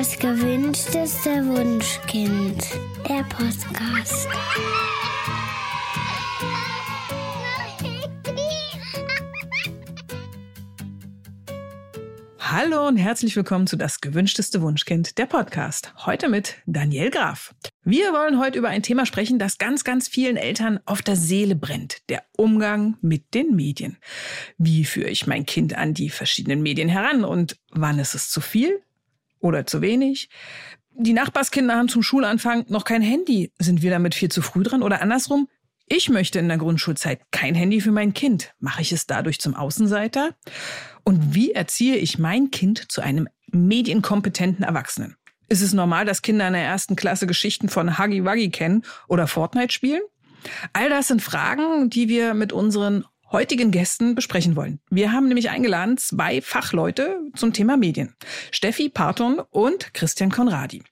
Das gewünschteste Wunschkind. Der Podcast. Hallo und herzlich willkommen zu Das gewünschteste Wunschkind, der Podcast. Heute mit Daniel Graf. Wir wollen heute über ein Thema sprechen, das ganz, ganz vielen Eltern auf der Seele brennt. Der Umgang mit den Medien. Wie führe ich mein Kind an die verschiedenen Medien heran und wann ist es zu viel oder zu wenig? Die Nachbarskinder haben zum Schulanfang noch kein Handy. Sind wir damit viel zu früh dran oder andersrum? Ich möchte in der Grundschulzeit kein Handy für mein Kind. Mache ich es dadurch zum Außenseiter? Und wie erziehe ich mein Kind zu einem medienkompetenten Erwachsenen? Ist es normal, dass Kinder in der ersten Klasse Geschichten von Huggy Wuggy kennen oder Fortnite spielen? All das sind Fragen, die wir mit unseren heutigen Gästen besprechen wollen. Wir haben nämlich eingeladen zwei Fachleute zum Thema Medien. Steffi Parton und Christian Konradi.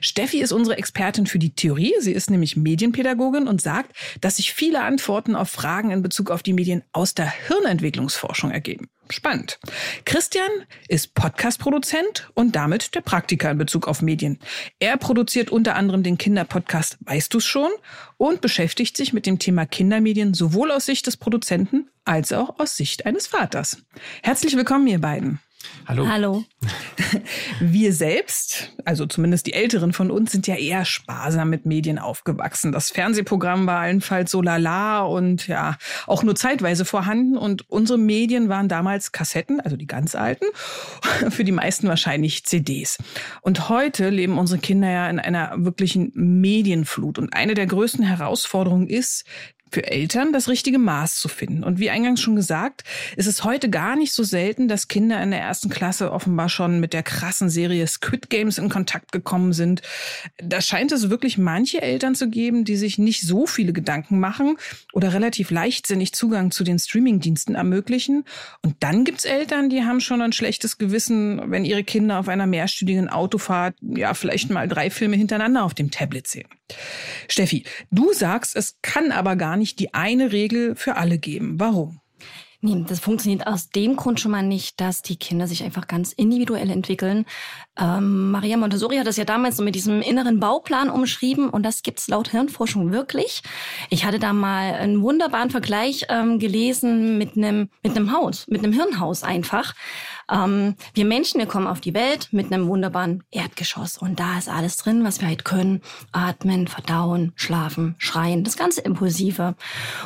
Steffi ist unsere Expertin für die Theorie. Sie ist nämlich Medienpädagogin und sagt, dass sich viele Antworten auf Fragen in Bezug auf die Medien aus der Hirnentwicklungsforschung ergeben. Spannend. Christian ist Podcast-Produzent und damit der Praktiker in Bezug auf Medien. Er produziert unter anderem den Kinderpodcast Weißt du's schon und beschäftigt sich mit dem Thema Kindermedien sowohl aus Sicht des Produzenten als auch aus Sicht eines Vaters. Herzlich willkommen, ihr beiden. Hallo. Hallo. Wir selbst, also zumindest die Älteren von uns, sind ja eher sparsam mit Medien aufgewachsen. Das Fernsehprogramm war allenfalls so lala und ja, auch nur zeitweise vorhanden. Und unsere Medien waren damals Kassetten, also die ganz alten, für die meisten wahrscheinlich CDs. Und heute leben unsere Kinder ja in einer wirklichen Medienflut. Und eine der größten Herausforderungen ist, für Eltern das richtige Maß zu finden. Und wie eingangs schon gesagt, ist es heute gar nicht so selten, dass Kinder in der ersten Klasse offenbar schon mit der krassen Serie Squid Games in Kontakt gekommen sind. Da scheint es wirklich manche Eltern zu geben, die sich nicht so viele Gedanken machen oder relativ leichtsinnig Zugang zu den Streamingdiensten ermöglichen. Und dann gibt's Eltern, die haben schon ein schlechtes Gewissen, wenn ihre Kinder auf einer mehrstündigen Autofahrt ja vielleicht mal drei Filme hintereinander auf dem Tablet sehen. Steffi, du sagst, es kann aber gar nicht die eine Regel für alle geben. Warum? Nee, das funktioniert aus dem Grund schon mal nicht, dass die Kinder sich einfach ganz individuell entwickeln. Ähm, Maria Montessori hat das ja damals so mit diesem inneren Bauplan umschrieben und das gibt's laut Hirnforschung wirklich. Ich hatte da mal einen wunderbaren Vergleich ähm, gelesen mit einem mit einem Haus, mit einem Hirnhaus einfach. Ähm, wir Menschen, wir kommen auf die Welt mit einem wunderbaren Erdgeschoss und da ist alles drin, was wir halt können. Atmen, verdauen, schlafen, schreien, das ganze Impulsive.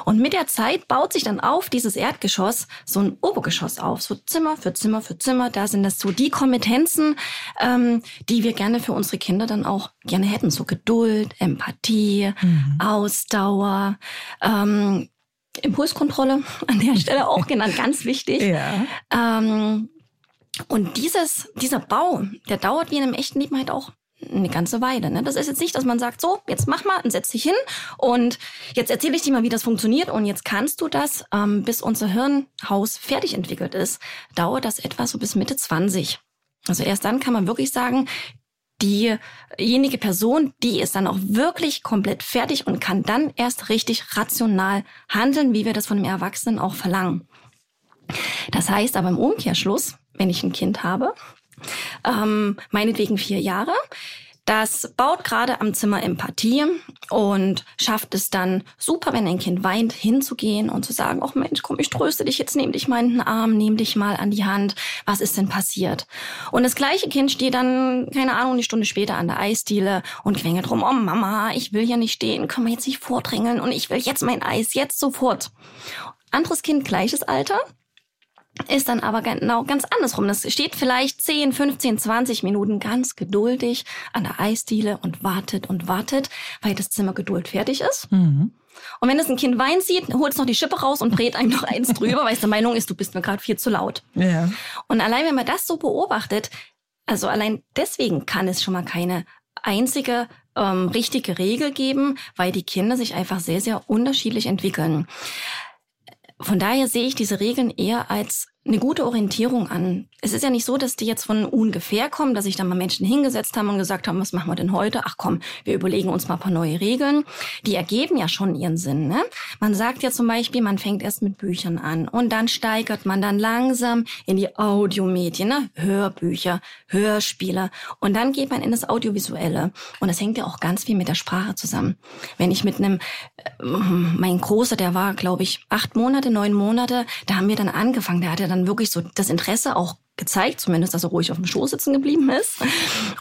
Und mit der Zeit baut sich dann auf dieses Erdgeschoss so ein Obergeschoss auf, so Zimmer für Zimmer für Zimmer. Da sind das so die Kompetenzen, ähm, die wir gerne für unsere Kinder dann auch gerne hätten. So Geduld, Empathie, mhm. Ausdauer, ähm, Impulskontrolle an der Stelle auch genannt, ganz wichtig. Ja. Ähm, und dieses, dieser Bau, der dauert wie in einem echten Leben halt auch eine ganze Weile. Ne? Das ist jetzt nicht, dass man sagt, so, jetzt mach mal und setz dich hin und jetzt erzähle ich dir mal, wie das funktioniert und jetzt kannst du das, ähm, bis unser Hirnhaus fertig entwickelt ist, dauert das etwa so bis Mitte 20. Also erst dann kann man wirklich sagen, diejenige Person, die ist dann auch wirklich komplett fertig und kann dann erst richtig rational handeln, wie wir das von einem Erwachsenen auch verlangen. Das heißt aber im Umkehrschluss, wenn ich ein Kind habe, ähm, meinetwegen vier Jahre, das baut gerade am Zimmer Empathie und schafft es dann super, wenn ein Kind weint, hinzugehen und zu sagen, ach Mensch, komm, ich tröste dich jetzt, nehm dich mal in den Arm, nehm dich mal an die Hand. Was ist denn passiert? Und das gleiche Kind steht dann, keine Ahnung, eine Stunde später an der Eisdiele und quengelt rum, oh Mama, ich will hier nicht stehen, können wir jetzt nicht vordrängeln und ich will jetzt mein Eis, jetzt sofort. Anderes Kind, gleiches Alter, ist dann aber genau ganz andersrum. Das steht vielleicht 10, 15, 20 Minuten ganz geduldig an der Eisdiele und wartet und wartet, weil das Zimmer Geduld fertig ist. Mhm. Und wenn es ein Kind Wein sieht, holt es noch die Schippe raus und brät einem noch eins drüber, weil es der Meinung ist, du bist mir gerade viel zu laut. Ja. Und allein wenn man das so beobachtet, also allein deswegen kann es schon mal keine einzige ähm, richtige Regel geben, weil die Kinder sich einfach sehr, sehr unterschiedlich entwickeln. Von daher sehe ich diese Regeln eher als eine gute Orientierung an. Es ist ja nicht so, dass die jetzt von ungefähr kommen, dass sich dann mal Menschen hingesetzt haben und gesagt haben, was machen wir denn heute? Ach komm, wir überlegen uns mal ein paar neue Regeln. Die ergeben ja schon ihren Sinn. Ne? Man sagt ja zum Beispiel, man fängt erst mit Büchern an und dann steigert man dann langsam in die Audiomedien, ne? Hörbücher, Hörspiele und dann geht man in das Audiovisuelle. Und das hängt ja auch ganz viel mit der Sprache zusammen. Wenn ich mit einem, äh, mein Großer, der war, glaube ich, acht Monate, neun Monate, da haben wir dann angefangen, der hatte dann wirklich so das Interesse auch gezeigt, zumindest, dass er ruhig auf dem Schoß sitzen geblieben ist.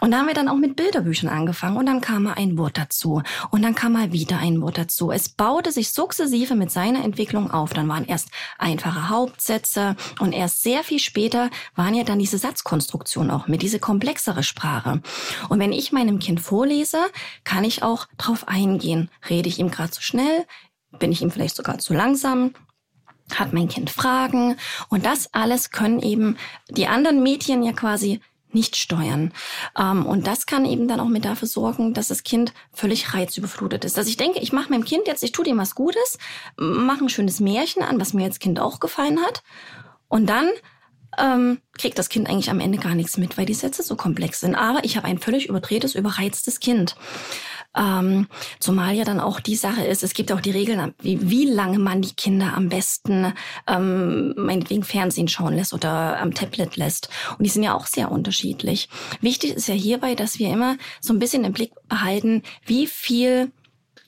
Und da haben wir dann auch mit Bilderbüchern angefangen und dann kam mal ein Wort dazu und dann kam mal wieder ein Wort dazu. Es baute sich sukzessive mit seiner Entwicklung auf. Dann waren erst einfache Hauptsätze und erst sehr viel später waren ja dann diese Satzkonstruktionen auch mit, diese komplexere Sprache. Und wenn ich meinem Kind vorlese, kann ich auch drauf eingehen. Rede ich ihm gerade zu schnell? Bin ich ihm vielleicht sogar zu langsam? Hat mein Kind Fragen und das alles können eben die anderen Medien ja quasi nicht steuern. Ähm, und das kann eben dann auch mit dafür sorgen, dass das Kind völlig reizüberflutet ist. Dass ich denke, ich mache meinem Kind jetzt, ich tue dem was Gutes, mache ein schönes Märchen an, was mir als Kind auch gefallen hat. Und dann ähm, kriegt das Kind eigentlich am Ende gar nichts mit, weil die Sätze so komplex sind. Aber ich habe ein völlig überdrehtes, überreiztes Kind. Ähm, zumal ja dann auch die Sache ist, es gibt auch die Regeln, wie, wie lange man die Kinder am besten ähm, meinetwegen Fernsehen schauen lässt oder am Tablet lässt. Und die sind ja auch sehr unterschiedlich. Wichtig ist ja hierbei, dass wir immer so ein bisschen im Blick behalten, wie viel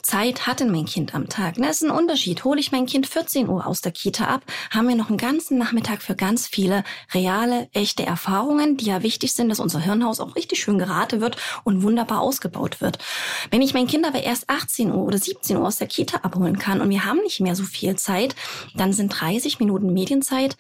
Zeit hat denn mein Kind am Tag? Das ist ein Unterschied. Hole ich mein Kind 14 Uhr aus der Kita ab, haben wir noch einen ganzen Nachmittag für ganz viele reale, echte Erfahrungen, die ja wichtig sind, dass unser Hirnhaus auch richtig schön gerate wird und wunderbar ausgebaut wird. Wenn ich mein Kind aber erst 18 Uhr oder 17 Uhr aus der Kita abholen kann und wir haben nicht mehr so viel Zeit, dann sind 30 Minuten Medienzeit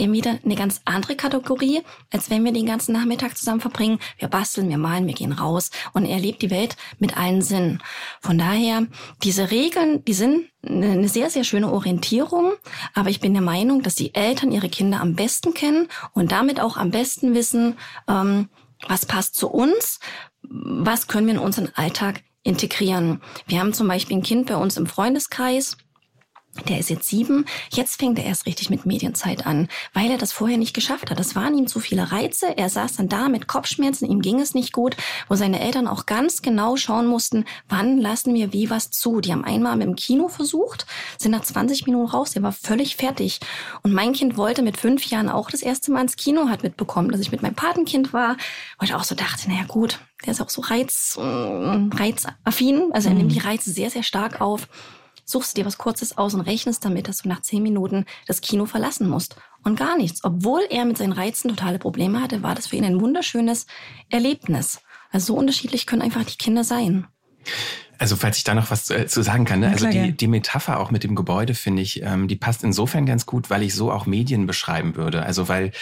eben wieder eine ganz andere Kategorie, als wenn wir den ganzen Nachmittag zusammen verbringen. Wir basteln, wir malen, wir gehen raus und er lebt die Welt mit allen Sinnen. Von daher, diese Regeln, die sind eine sehr, sehr schöne Orientierung, aber ich bin der Meinung, dass die Eltern ihre Kinder am besten kennen und damit auch am besten wissen, ähm, was passt zu uns, was können wir in unseren Alltag integrieren. Wir haben zum Beispiel ein Kind bei uns im Freundeskreis, der ist jetzt sieben. Jetzt fängt er erst richtig mit Medienzeit an, weil er das vorher nicht geschafft hat. Das waren ihm zu viele Reize. Er saß dann da mit Kopfschmerzen, ihm ging es nicht gut, wo seine Eltern auch ganz genau schauen mussten, wann lassen wir wie was zu. Die haben einmal mit dem Kino versucht, sind nach 20 Minuten raus, der war völlig fertig. Und mein Kind wollte mit fünf Jahren auch das erste Mal ins Kino, hat mitbekommen, dass ich mit meinem Patenkind war, wo ich auch so dachte, naja gut, der ist auch so reiz, äh, reizaffin, also er nimmt mhm. die Reize sehr, sehr stark auf suchst dir was Kurzes aus und rechnest damit, dass du nach zehn Minuten das Kino verlassen musst. Und gar nichts. Obwohl er mit seinen Reizen totale Probleme hatte, war das für ihn ein wunderschönes Erlebnis. Also so unterschiedlich können einfach die Kinder sein. Also falls ich da noch was äh, zu sagen kann, ne? also die, die Metapher auch mit dem Gebäude finde ich, ähm, die passt insofern ganz gut, weil ich so auch Medien beschreiben würde. Also weil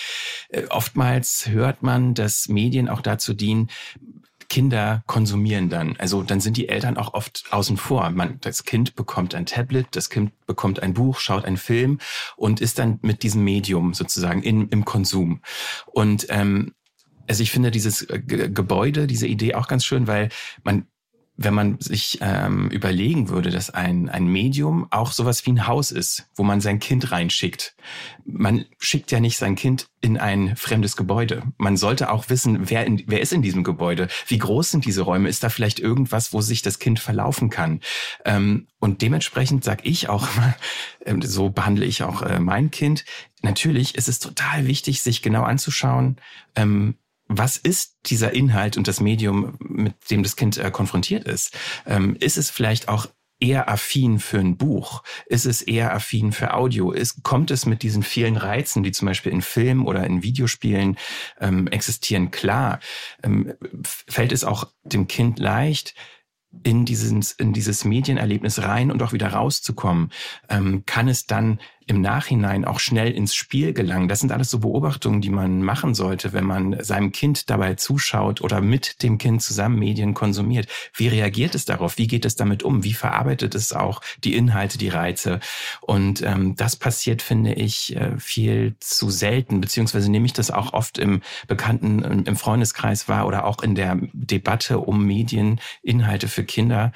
äh, oftmals hört man, dass Medien auch dazu dienen, Kinder konsumieren dann. Also dann sind die Eltern auch oft außen vor. Man, das Kind bekommt ein Tablet, das Kind bekommt ein Buch, schaut einen Film und ist dann mit diesem Medium sozusagen in, im Konsum. Und ähm, also ich finde dieses Gebäude, diese Idee auch ganz schön, weil man wenn man sich ähm, überlegen würde, dass ein, ein Medium auch sowas wie ein Haus ist, wo man sein Kind reinschickt. Man schickt ja nicht sein Kind in ein fremdes Gebäude. Man sollte auch wissen, wer, in, wer ist in diesem Gebäude, wie groß sind diese Räume, ist da vielleicht irgendwas, wo sich das Kind verlaufen kann. Ähm, und dementsprechend sage ich auch immer, äh, so behandle ich auch äh, mein Kind, natürlich ist es total wichtig, sich genau anzuschauen, ähm, was ist dieser Inhalt und das Medium, mit dem das Kind äh, konfrontiert ist? Ähm, ist es vielleicht auch eher affin für ein Buch? Ist es eher affin für Audio? Ist, kommt es mit diesen vielen Reizen, die zum Beispiel in Filmen oder in Videospielen ähm, existieren, klar? Ähm, fällt es auch dem Kind leicht, in dieses, in dieses Medienerlebnis rein und auch wieder rauszukommen? Ähm, kann es dann im Nachhinein auch schnell ins Spiel gelangen. Das sind alles so Beobachtungen, die man machen sollte, wenn man seinem Kind dabei zuschaut oder mit dem Kind zusammen Medien konsumiert. Wie reagiert es darauf? Wie geht es damit um? Wie verarbeitet es auch die Inhalte, die Reize? Und ähm, das passiert, finde ich, äh, viel zu selten, beziehungsweise nehme ich das auch oft im Bekannten, im Freundeskreis wahr oder auch in der Debatte um Medieninhalte für Kinder,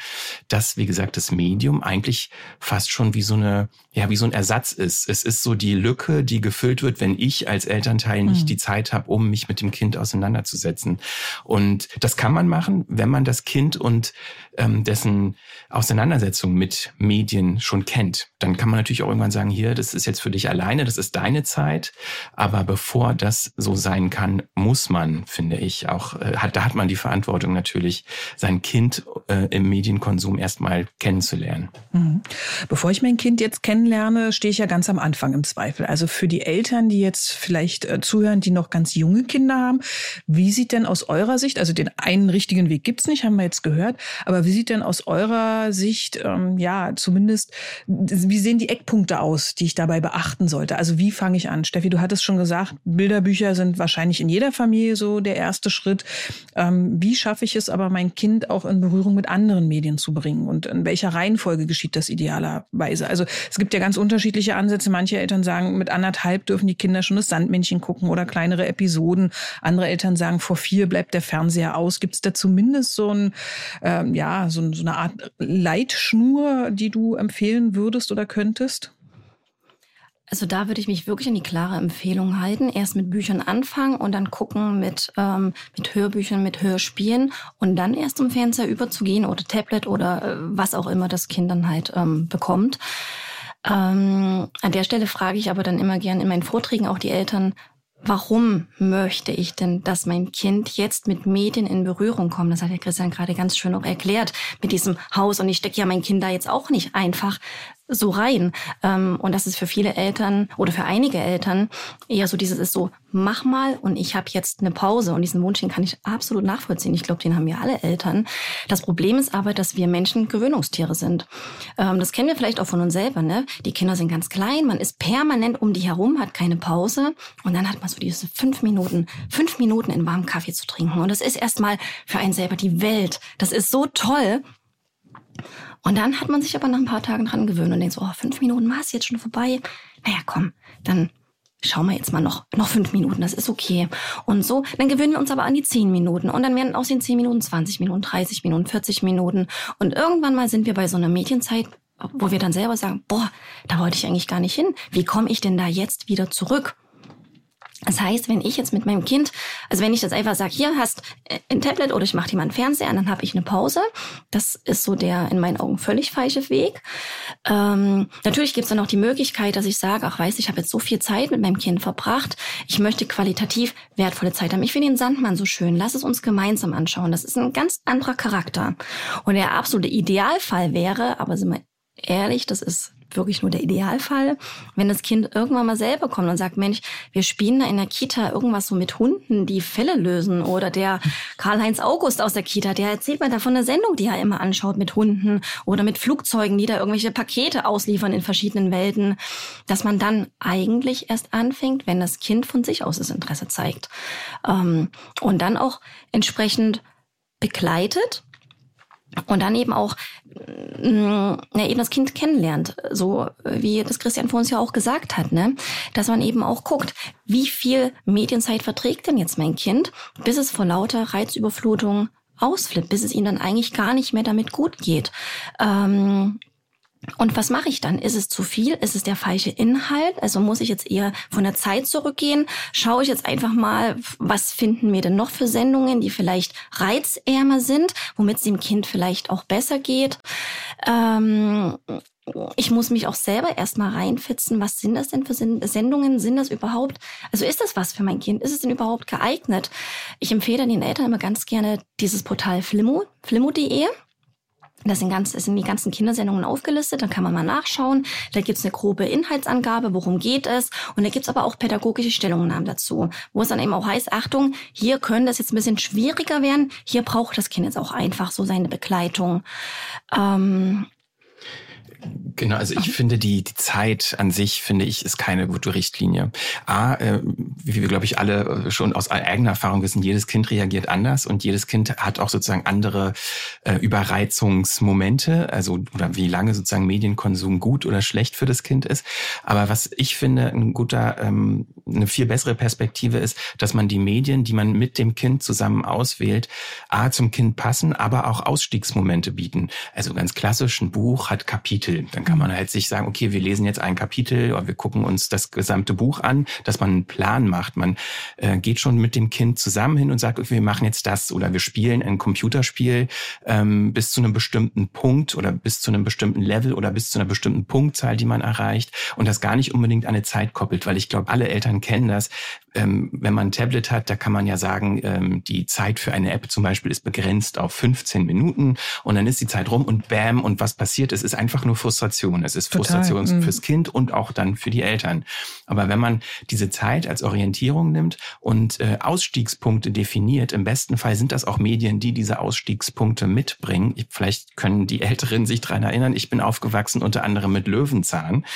dass, wie gesagt, das Medium eigentlich fast schon wie so eine, ja, wie so ein Ersatz ist. Es ist so die Lücke, die gefüllt wird, wenn ich als Elternteil nicht mhm. die Zeit habe, um mich mit dem Kind auseinanderzusetzen. Und das kann man machen, wenn man das Kind und ähm, dessen Auseinandersetzung mit Medien schon kennt. Dann kann man natürlich auch irgendwann sagen, hier, das ist jetzt für dich alleine, das ist deine Zeit. Aber bevor das so sein kann, muss man, finde ich, auch, äh, hat, da hat man die Verantwortung natürlich, sein Kind äh, im Medienkonsum erstmal kennenzulernen. Mhm. Bevor ich mein Kind jetzt kennenlerne, stehe ich ja ganz am Anfang im Zweifel. Also für die Eltern, die jetzt vielleicht äh, zuhören, die noch ganz junge Kinder haben, wie sieht denn aus eurer Sicht, also den einen richtigen Weg gibt's nicht, haben wir jetzt gehört, aber wie sieht denn aus eurer Sicht, ähm, ja, zumindest, wie sehen die Eckpunkte aus, die ich dabei beachten sollte? Also wie fange ich an? Steffi, du hattest schon gesagt, Bilderbücher sind wahrscheinlich in jeder Familie so der erste Schritt. Ähm, wie schaffe ich es aber, mein Kind auch in Berührung mit anderen Medien zu bringen? Und in welcher Reihenfolge geschieht das idealerweise? Also es gibt ja ganz unterschiedliche Ansätze. Manche Eltern sagen, mit anderthalb dürfen die Kinder schon das Sandmännchen gucken oder kleinere Episoden. Andere Eltern sagen, vor vier bleibt der Fernseher aus. Gibt es da zumindest so ein, ähm, ja, so, so eine Art Leitschnur, die du empfehlen würdest oder könntest? Also da würde ich mich wirklich an die klare Empfehlung halten. Erst mit Büchern anfangen und dann gucken mit, ähm, mit Hörbüchern, mit Hörspielen und dann erst zum Fernseher überzugehen oder Tablet oder äh, was auch immer das Kind dann halt ähm, bekommt. Ähm, an der Stelle frage ich aber dann immer gern in meinen Vorträgen auch die Eltern, warum möchte ich denn, dass mein Kind jetzt mit Medien in Berührung kommt? Das hat ja Christian gerade ganz schön auch erklärt mit diesem Haus. Und ich stecke ja mein Kind da jetzt auch nicht einfach so rein. Ähm, und das ist für viele Eltern oder für einige Eltern eher so dieses ist so, mach mal und ich habe jetzt eine Pause. Und diesen Wunsch, den kann ich absolut nachvollziehen. Ich glaube, den haben ja alle Eltern. Das Problem ist aber, dass wir Menschen Gewöhnungstiere sind. Ähm, das kennen wir vielleicht auch von uns selber. Ne? Die Kinder sind ganz klein, man ist permanent um die herum, hat keine Pause. Und dann hat man so diese fünf Minuten, fünf Minuten in warmen Kaffee zu trinken. Und das ist erstmal für einen selber die Welt. Das ist so toll. Und dann hat man sich aber nach ein paar Tagen dran gewöhnt und denkt so, oh, fünf Minuten war es jetzt schon vorbei. Naja, komm, dann schauen wir jetzt mal noch, noch fünf Minuten, das ist okay. Und so, dann gewöhnen wir uns aber an die zehn Minuten. Und dann werden aus den zehn Minuten 20 Minuten, 30 Minuten, 40 Minuten. Und irgendwann mal sind wir bei so einer Medienzeit, wo wir dann selber sagen, boah, da wollte ich eigentlich gar nicht hin. Wie komme ich denn da jetzt wieder zurück? Das heißt, wenn ich jetzt mit meinem Kind, also wenn ich das einfach sage, hier hast äh, ein Tablet oder ich mache dir mal einen Fernseher an, dann habe ich eine Pause. Das ist so der in meinen Augen völlig falsche Weg. Ähm, natürlich gibt es dann auch die Möglichkeit, dass ich sage, ach weiß, ich habe jetzt so viel Zeit mit meinem Kind verbracht, ich möchte qualitativ wertvolle Zeit haben. Ich finde den Sandmann so schön, lass es uns gemeinsam anschauen. Das ist ein ganz anderer Charakter. Und der absolute Idealfall wäre, aber sind wir ehrlich, das ist wirklich nur der Idealfall, wenn das Kind irgendwann mal selber kommt und sagt, Mensch, wir spielen da in der Kita irgendwas so mit Hunden, die Fälle lösen oder der Karl-Heinz August aus der Kita, der erzählt mir da von der Sendung, die er immer anschaut mit Hunden oder mit Flugzeugen, die da irgendwelche Pakete ausliefern in verschiedenen Welten, dass man dann eigentlich erst anfängt, wenn das Kind von sich aus das Interesse zeigt ähm, und dann auch entsprechend begleitet und dann eben auch mm, ja, eben das Kind kennenlernt, so wie das Christian vor uns ja auch gesagt hat, ne? Dass man eben auch guckt, wie viel Medienzeit verträgt denn jetzt mein Kind, bis es vor lauter Reizüberflutung ausflippt, bis es ihm dann eigentlich gar nicht mehr damit gut geht. Ähm, und was mache ich dann? Ist es zu viel? Ist es der falsche Inhalt? Also muss ich jetzt eher von der Zeit zurückgehen? Schaue ich jetzt einfach mal, was finden wir denn noch für Sendungen, die vielleicht reizärmer sind, womit es dem Kind vielleicht auch besser geht? Ähm, ich muss mich auch selber erstmal reinfitzen. Was sind das denn für Sendungen? Sind das überhaupt, also ist das was für mein Kind? Ist es denn überhaupt geeignet? Ich empfehle den Eltern immer ganz gerne dieses Portal Flimmo. Das sind, ganz, das sind die ganzen Kindersendungen aufgelistet, da kann man mal nachschauen. Da gibt's eine grobe Inhaltsangabe, worum geht es. Und da gibt's aber auch pädagogische Stellungnahmen dazu, wo es dann eben auch heißt, Achtung, hier können das jetzt ein bisschen schwieriger werden. Hier braucht das Kind jetzt auch einfach so seine Begleitung. Ähm, Genau, also ich finde die, die Zeit an sich, finde ich, ist keine gute Richtlinie. A, äh, wie wir, glaube ich, alle schon aus eigener Erfahrung wissen, jedes Kind reagiert anders und jedes Kind hat auch sozusagen andere äh, Überreizungsmomente, also oder wie lange sozusagen Medienkonsum gut oder schlecht für das Kind ist. Aber was ich finde, ein guter, ähm, eine viel bessere Perspektive ist, dass man die Medien, die man mit dem Kind zusammen auswählt, A, zum Kind passen, aber auch Ausstiegsmomente bieten. Also ganz klassisch, ein Buch hat Kapitel Kapitel. Dann kann man halt sich sagen, okay, wir lesen jetzt ein Kapitel oder wir gucken uns das gesamte Buch an, dass man einen Plan macht. Man äh, geht schon mit dem Kind zusammen hin und sagt, okay, wir machen jetzt das oder wir spielen ein Computerspiel ähm, bis zu einem bestimmten Punkt oder bis zu einem bestimmten Level oder bis zu einer bestimmten Punktzahl, die man erreicht und das gar nicht unbedingt an eine Zeit koppelt, weil ich glaube, alle Eltern kennen das. Ähm, wenn man ein Tablet hat, da kann man ja sagen, ähm, die Zeit für eine App zum Beispiel ist begrenzt auf 15 Minuten und dann ist die Zeit rum und bam und was passiert? Es ist einfach nur Frustration. Es ist Total. Frustration mhm. fürs Kind und auch dann für die Eltern. Aber wenn man diese Zeit als Orientierung nimmt und äh, Ausstiegspunkte definiert, im besten Fall sind das auch Medien, die diese Ausstiegspunkte mitbringen. Vielleicht können die Älteren sich dran erinnern. Ich bin aufgewachsen unter anderem mit Löwenzahn.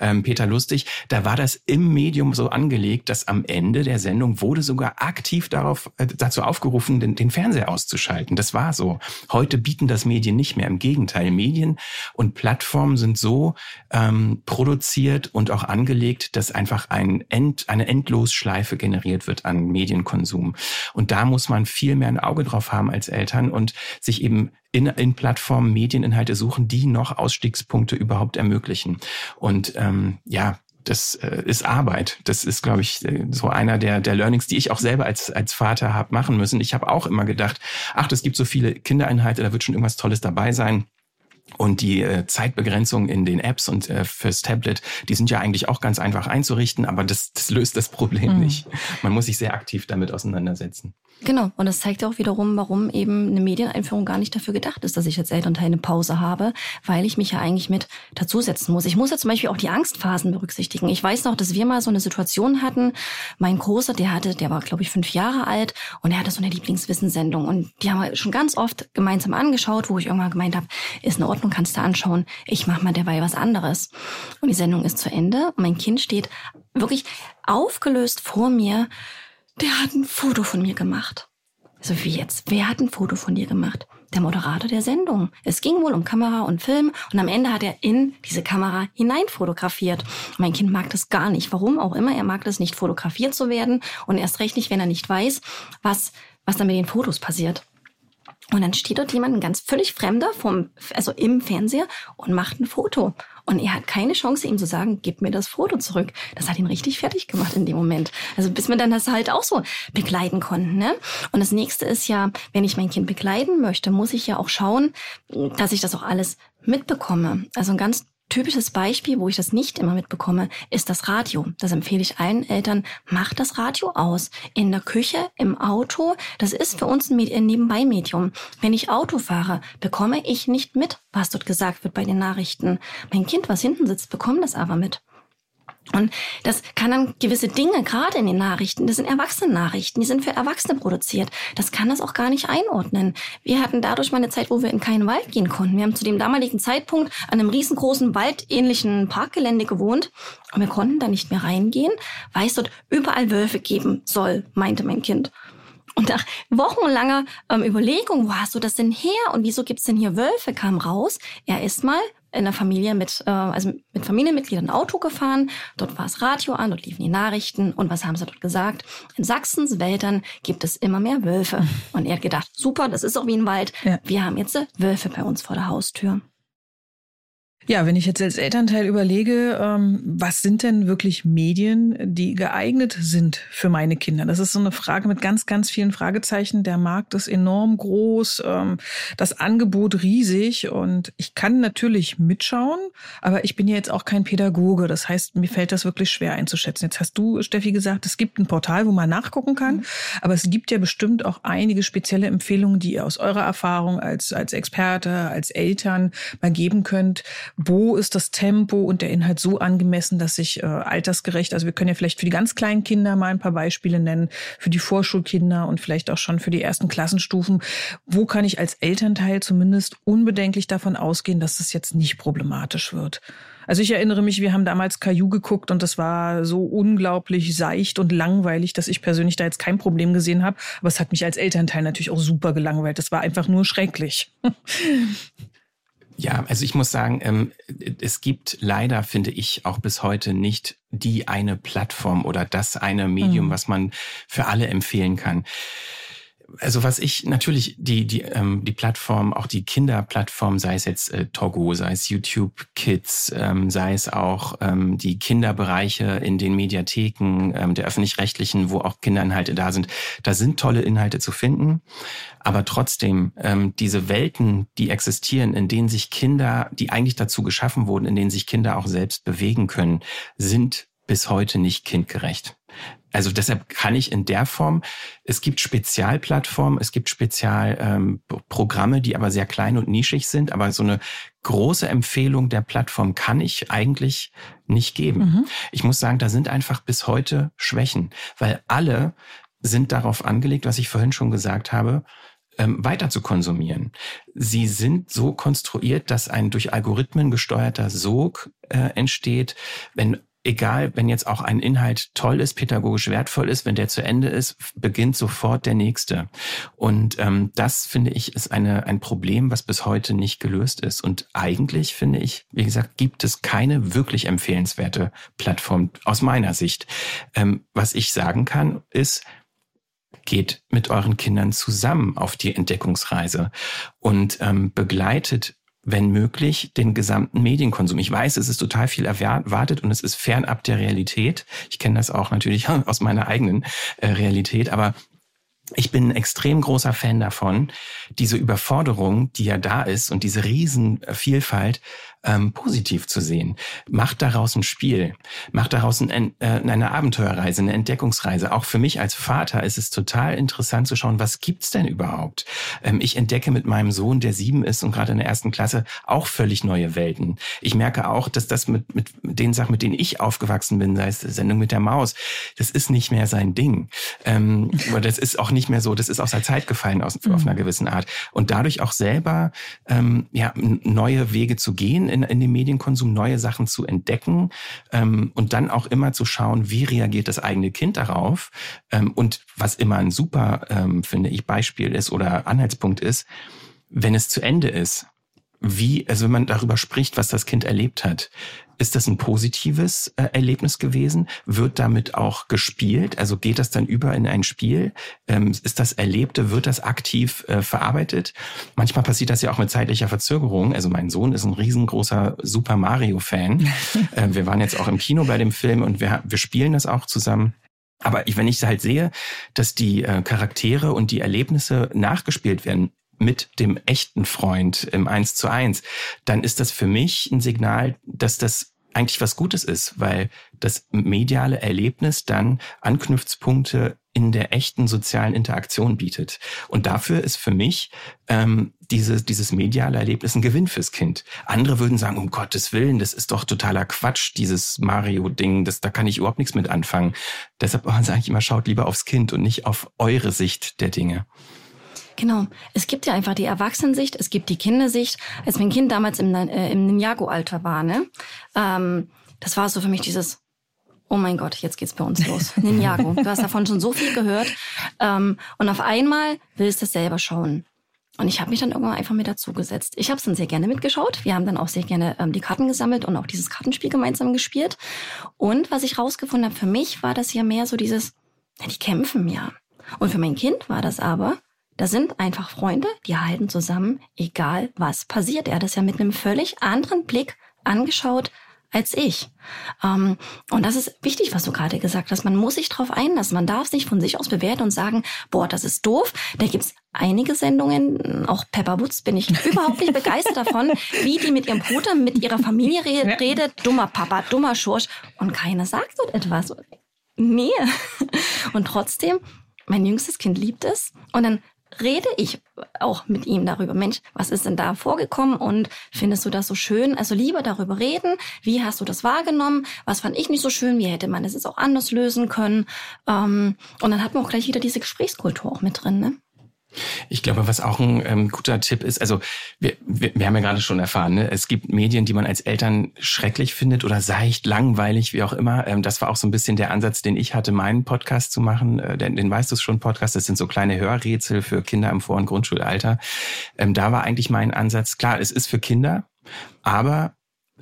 Ähm, Peter Lustig, da war das im Medium so angelegt, dass am Ende der Sendung wurde sogar aktiv darauf äh, dazu aufgerufen, den, den Fernseher auszuschalten. Das war so. Heute bieten das Medien nicht mehr. Im Gegenteil, Medien und Plattformen sind so ähm, produziert und auch angelegt, dass einfach ein End, eine Endlosschleife generiert wird an Medienkonsum. Und da muss man viel mehr ein Auge drauf haben als Eltern und sich eben in, in Plattformen Medieninhalte suchen, die noch Ausstiegspunkte überhaupt ermöglichen. Und ähm, ja, das äh, ist Arbeit. Das ist, glaube ich, äh, so einer der, der Learnings, die ich auch selber als, als Vater habe machen müssen. Ich habe auch immer gedacht, ach, es gibt so viele Kindereinheiten, da wird schon irgendwas Tolles dabei sein. Und die äh, Zeitbegrenzung in den Apps und äh, fürs Tablet, die sind ja eigentlich auch ganz einfach einzurichten, aber das, das löst das Problem mhm. nicht. Man muss sich sehr aktiv damit auseinandersetzen. Genau, und das zeigt ja auch wiederum, warum eben eine Medieneinführung gar nicht dafür gedacht ist, dass ich als Elternteil eine Pause habe, weil ich mich ja eigentlich mit dazusetzen muss. Ich muss ja zum Beispiel auch die Angstphasen berücksichtigen. Ich weiß noch, dass wir mal so eine Situation hatten. Mein Großer, der hatte, der war glaube ich fünf Jahre alt und er hatte so eine Lieblingswissenssendung und die haben wir schon ganz oft gemeinsam angeschaut, wo ich irgendwann gemeint habe, ist in Ordnung, kannst du anschauen. Ich mache mal dabei was anderes. Und die Sendung ist zu Ende und mein Kind steht wirklich aufgelöst vor mir der hat ein Foto von mir gemacht. So wie jetzt, wer hat ein Foto von dir gemacht? Der Moderator der Sendung. Es ging wohl um Kamera und Film und am Ende hat er in diese Kamera hinein fotografiert. Mein Kind mag das gar nicht. Warum auch immer, er mag das nicht fotografiert zu werden und erst recht nicht, wenn er nicht weiß, was, was dann mit den Fotos passiert. Und dann steht dort jemand, ein ganz völlig Fremder, vom, also im Fernseher und macht ein Foto. Und er hat keine Chance, ihm zu sagen, gib mir das Foto zurück. Das hat ihn richtig fertig gemacht in dem Moment. Also bis wir dann das halt auch so begleiten konnten. Ne? Und das nächste ist ja, wenn ich mein Kind begleiten möchte, muss ich ja auch schauen, dass ich das auch alles mitbekomme. Also ein ganz typisches Beispiel, wo ich das nicht immer mitbekomme, ist das Radio. Das empfehle ich allen Eltern. Macht das Radio aus. In der Küche, im Auto. Das ist für uns ein Nebenbei-Medium. Wenn ich Auto fahre, bekomme ich nicht mit, was dort gesagt wird bei den Nachrichten. Mein Kind, was hinten sitzt, bekommt das aber mit. Und das kann dann gewisse Dinge, gerade in den Nachrichten, das sind Erwachsenen-Nachrichten, die sind für Erwachsene produziert. Das kann das auch gar nicht einordnen. Wir hatten dadurch mal eine Zeit, wo wir in keinen Wald gehen konnten. Wir haben zu dem damaligen Zeitpunkt an einem riesengroßen waldähnlichen Parkgelände gewohnt und wir konnten da nicht mehr reingehen, weil es dort überall Wölfe geben soll, meinte mein Kind. Und nach wochenlanger ähm, Überlegung, wo hast du das denn her und wieso gibt's denn hier Wölfe, kam raus, er ist mal in der Familie mit, äh, also mit Familienmitgliedern Auto gefahren. Dort war es Radio an, dort liefen die Nachrichten. Und was haben sie dort gesagt? In Sachsens Wäldern gibt es immer mehr Wölfe. Und er hat gedacht, super, das ist auch wie ein Wald. Ja. Wir haben jetzt Wölfe bei uns vor der Haustür. Ja, wenn ich jetzt als Elternteil überlege, ähm, was sind denn wirklich Medien, die geeignet sind für meine Kinder? Das ist so eine Frage mit ganz, ganz vielen Fragezeichen. Der Markt ist enorm groß, ähm, das Angebot riesig und ich kann natürlich mitschauen, aber ich bin ja jetzt auch kein Pädagoge. Das heißt, mir fällt das wirklich schwer einzuschätzen. Jetzt hast du, Steffi, gesagt, es gibt ein Portal, wo man nachgucken kann, mhm. aber es gibt ja bestimmt auch einige spezielle Empfehlungen, die ihr aus eurer Erfahrung als, als Experte, als Eltern mal geben könnt wo ist das Tempo und der Inhalt so angemessen, dass sich äh, altersgerecht, also wir können ja vielleicht für die ganz kleinen Kinder mal ein paar Beispiele nennen, für die Vorschulkinder und vielleicht auch schon für die ersten Klassenstufen. Wo kann ich als Elternteil zumindest unbedenklich davon ausgehen, dass es jetzt nicht problematisch wird? Also ich erinnere mich, wir haben damals Caillou geguckt und das war so unglaublich seicht und langweilig, dass ich persönlich da jetzt kein Problem gesehen habe. Aber es hat mich als Elternteil natürlich auch super gelangweilt. Das war einfach nur schrecklich. Ja, also ich muss sagen, ähm, es gibt leider, finde ich, auch bis heute nicht die eine Plattform oder das eine Medium, mhm. was man für alle empfehlen kann. Also was ich natürlich die die ähm, die Plattform, auch die Kinderplattform, sei es jetzt äh, Togo, sei es YouTube Kids, ähm, sei es auch ähm, die Kinderbereiche in den Mediatheken ähm, der öffentlich-rechtlichen, wo auch Kinderinhalte da sind, da sind tolle Inhalte zu finden. Aber trotzdem ähm, diese Welten, die existieren, in denen sich Kinder, die eigentlich dazu geschaffen wurden, in denen sich Kinder auch selbst bewegen können, sind bis heute nicht kindgerecht. Also deshalb kann ich in der Form, es gibt Spezialplattformen, es gibt Spezialprogramme, ähm, die aber sehr klein und nischig sind, aber so eine große Empfehlung der Plattform kann ich eigentlich nicht geben. Mhm. Ich muss sagen, da sind einfach bis heute Schwächen, weil alle sind darauf angelegt, was ich vorhin schon gesagt habe, ähm, weiter zu konsumieren. Sie sind so konstruiert, dass ein durch Algorithmen gesteuerter Sog äh, entsteht. Wenn egal, wenn jetzt auch ein Inhalt toll ist, pädagogisch wertvoll ist, wenn der zu Ende ist, beginnt sofort der nächste. Und ähm, das finde ich ist eine ein Problem, was bis heute nicht gelöst ist. Und eigentlich finde ich, wie gesagt, gibt es keine wirklich empfehlenswerte Plattform aus meiner Sicht. Ähm, was ich sagen kann, ist geht mit euren Kindern zusammen auf die Entdeckungsreise und ähm, begleitet wenn möglich, den gesamten Medienkonsum. Ich weiß, es ist total viel erwartet und es ist fernab der Realität. Ich kenne das auch natürlich aus meiner eigenen äh, Realität, aber ich bin ein extrem großer Fan davon, diese Überforderung, die ja da ist und diese Riesenvielfalt ähm, positiv zu sehen. Macht daraus ein Spiel, macht daraus ein, äh, eine Abenteuerreise, eine Entdeckungsreise. Auch für mich als Vater ist es total interessant zu schauen, was gibt's denn überhaupt? Ähm, ich entdecke mit meinem Sohn, der sieben ist und gerade in der ersten Klasse, auch völlig neue Welten. Ich merke auch, dass das mit, mit den Sachen, mit denen ich aufgewachsen bin, sei es Sendung mit der Maus, das ist nicht mehr sein Ding. Ähm, das ist auch nicht mehr so, das ist aus der Zeit gefallen aus, auf einer gewissen Art. Und dadurch auch selber ähm, ja, neue Wege zu gehen, in, in dem Medienkonsum neue Sachen zu entdecken ähm, und dann auch immer zu schauen, wie reagiert das eigene Kind darauf. Ähm, und was immer ein super, ähm, finde ich, Beispiel ist oder Anhaltspunkt ist, wenn es zu Ende ist, wie, also wenn man darüber spricht, was das Kind erlebt hat, ist das ein positives äh, Erlebnis gewesen? Wird damit auch gespielt? Also geht das dann über in ein Spiel? Ähm, ist das Erlebte, wird das aktiv äh, verarbeitet? Manchmal passiert das ja auch mit zeitlicher Verzögerung. Also mein Sohn ist ein riesengroßer Super Mario-Fan. äh, wir waren jetzt auch im Kino bei dem Film und wir, wir spielen das auch zusammen. Aber ich, wenn ich halt sehe, dass die äh, Charaktere und die Erlebnisse nachgespielt werden, mit dem echten Freund im Eins zu eins, dann ist das für mich ein Signal, dass das eigentlich was Gutes ist, weil das mediale Erlebnis dann Anknüpfpunkte in der echten sozialen Interaktion bietet. Und dafür ist für mich ähm, dieses, dieses mediale Erlebnis ein Gewinn fürs Kind. Andere würden sagen, um Gottes Willen, das ist doch totaler Quatsch, dieses Mario-Ding, das, da kann ich überhaupt nichts mit anfangen. Deshalb sage ich immer, schaut lieber aufs Kind und nicht auf eure Sicht der Dinge. Genau. Es gibt ja einfach die Erwachsenensicht, es gibt die Kindersicht. Als mein Kind damals im, äh, im Ninjago-Alter war, ne, ähm, das war so für mich dieses, oh mein Gott, jetzt geht's bei uns los. Ninjago. Du hast davon schon so viel gehört. Ähm, und auf einmal willst du es selber schauen. Und ich habe mich dann irgendwann einfach mit dazugesetzt. Ich habe es dann sehr gerne mitgeschaut. Wir haben dann auch sehr gerne ähm, die Karten gesammelt und auch dieses Kartenspiel gemeinsam gespielt. Und was ich rausgefunden habe, für mich war das ja mehr so dieses, na, die kämpfen ja. Und für mein Kind war das aber, da sind einfach Freunde, die halten zusammen, egal was passiert. Er hat das ja mit einem völlig anderen Blick angeschaut als ich. Ähm, und das ist wichtig, was du gerade gesagt hast. Man muss sich darauf einlassen. Man darf sich von sich aus bewerten und sagen, boah, das ist doof. Da gibt's einige Sendungen, auch Pepper Woods bin ich überhaupt nicht begeistert davon, wie die mit ihrem Bruder, mit ihrer Familie redet. Dummer Papa, dummer Schorsch. Und keiner sagt dort etwas. Nee. Und trotzdem, mein jüngstes Kind liebt es. Und dann rede ich auch mit ihm darüber. Mensch, was ist denn da vorgekommen und findest du das so schön? Also lieber darüber reden. Wie hast du das wahrgenommen? Was fand ich nicht so schön? Wie hätte man es jetzt auch anders lösen können? Ähm, und dann hat man auch gleich wieder diese Gesprächskultur auch mit drin. Ne? Ich glaube, was auch ein ähm, guter Tipp ist, also wir, wir, wir haben ja gerade schon erfahren, ne? es gibt Medien, die man als Eltern schrecklich findet oder seicht, langweilig, wie auch immer. Ähm, das war auch so ein bisschen der Ansatz, den ich hatte, meinen Podcast zu machen. Äh, den, den weißt du schon, Podcast, das sind so kleine Hörrätsel für Kinder im Vor- und Grundschulalter. Ähm, da war eigentlich mein Ansatz, klar, es ist für Kinder, aber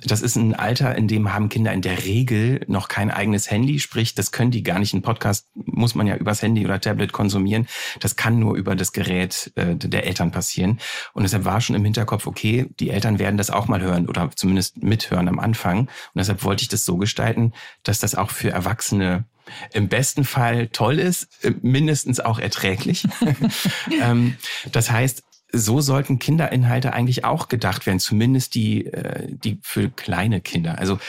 das ist ein Alter, in dem haben Kinder in der Regel noch kein eigenes Handy, sprich, das können die gar nicht. Ein Podcast muss man ja übers Handy oder Tablet konsumieren. Das kann nur über das Gerät äh, der Eltern passieren. Und deshalb war schon im Hinterkopf, okay, die Eltern werden das auch mal hören oder zumindest mithören am Anfang. Und deshalb wollte ich das so gestalten, dass das auch für Erwachsene im besten Fall toll ist, äh, mindestens auch erträglich. Ähm, das heißt, so sollten Kinderinhalte eigentlich auch gedacht werden, zumindest die, äh, die für kleine Kinder. Also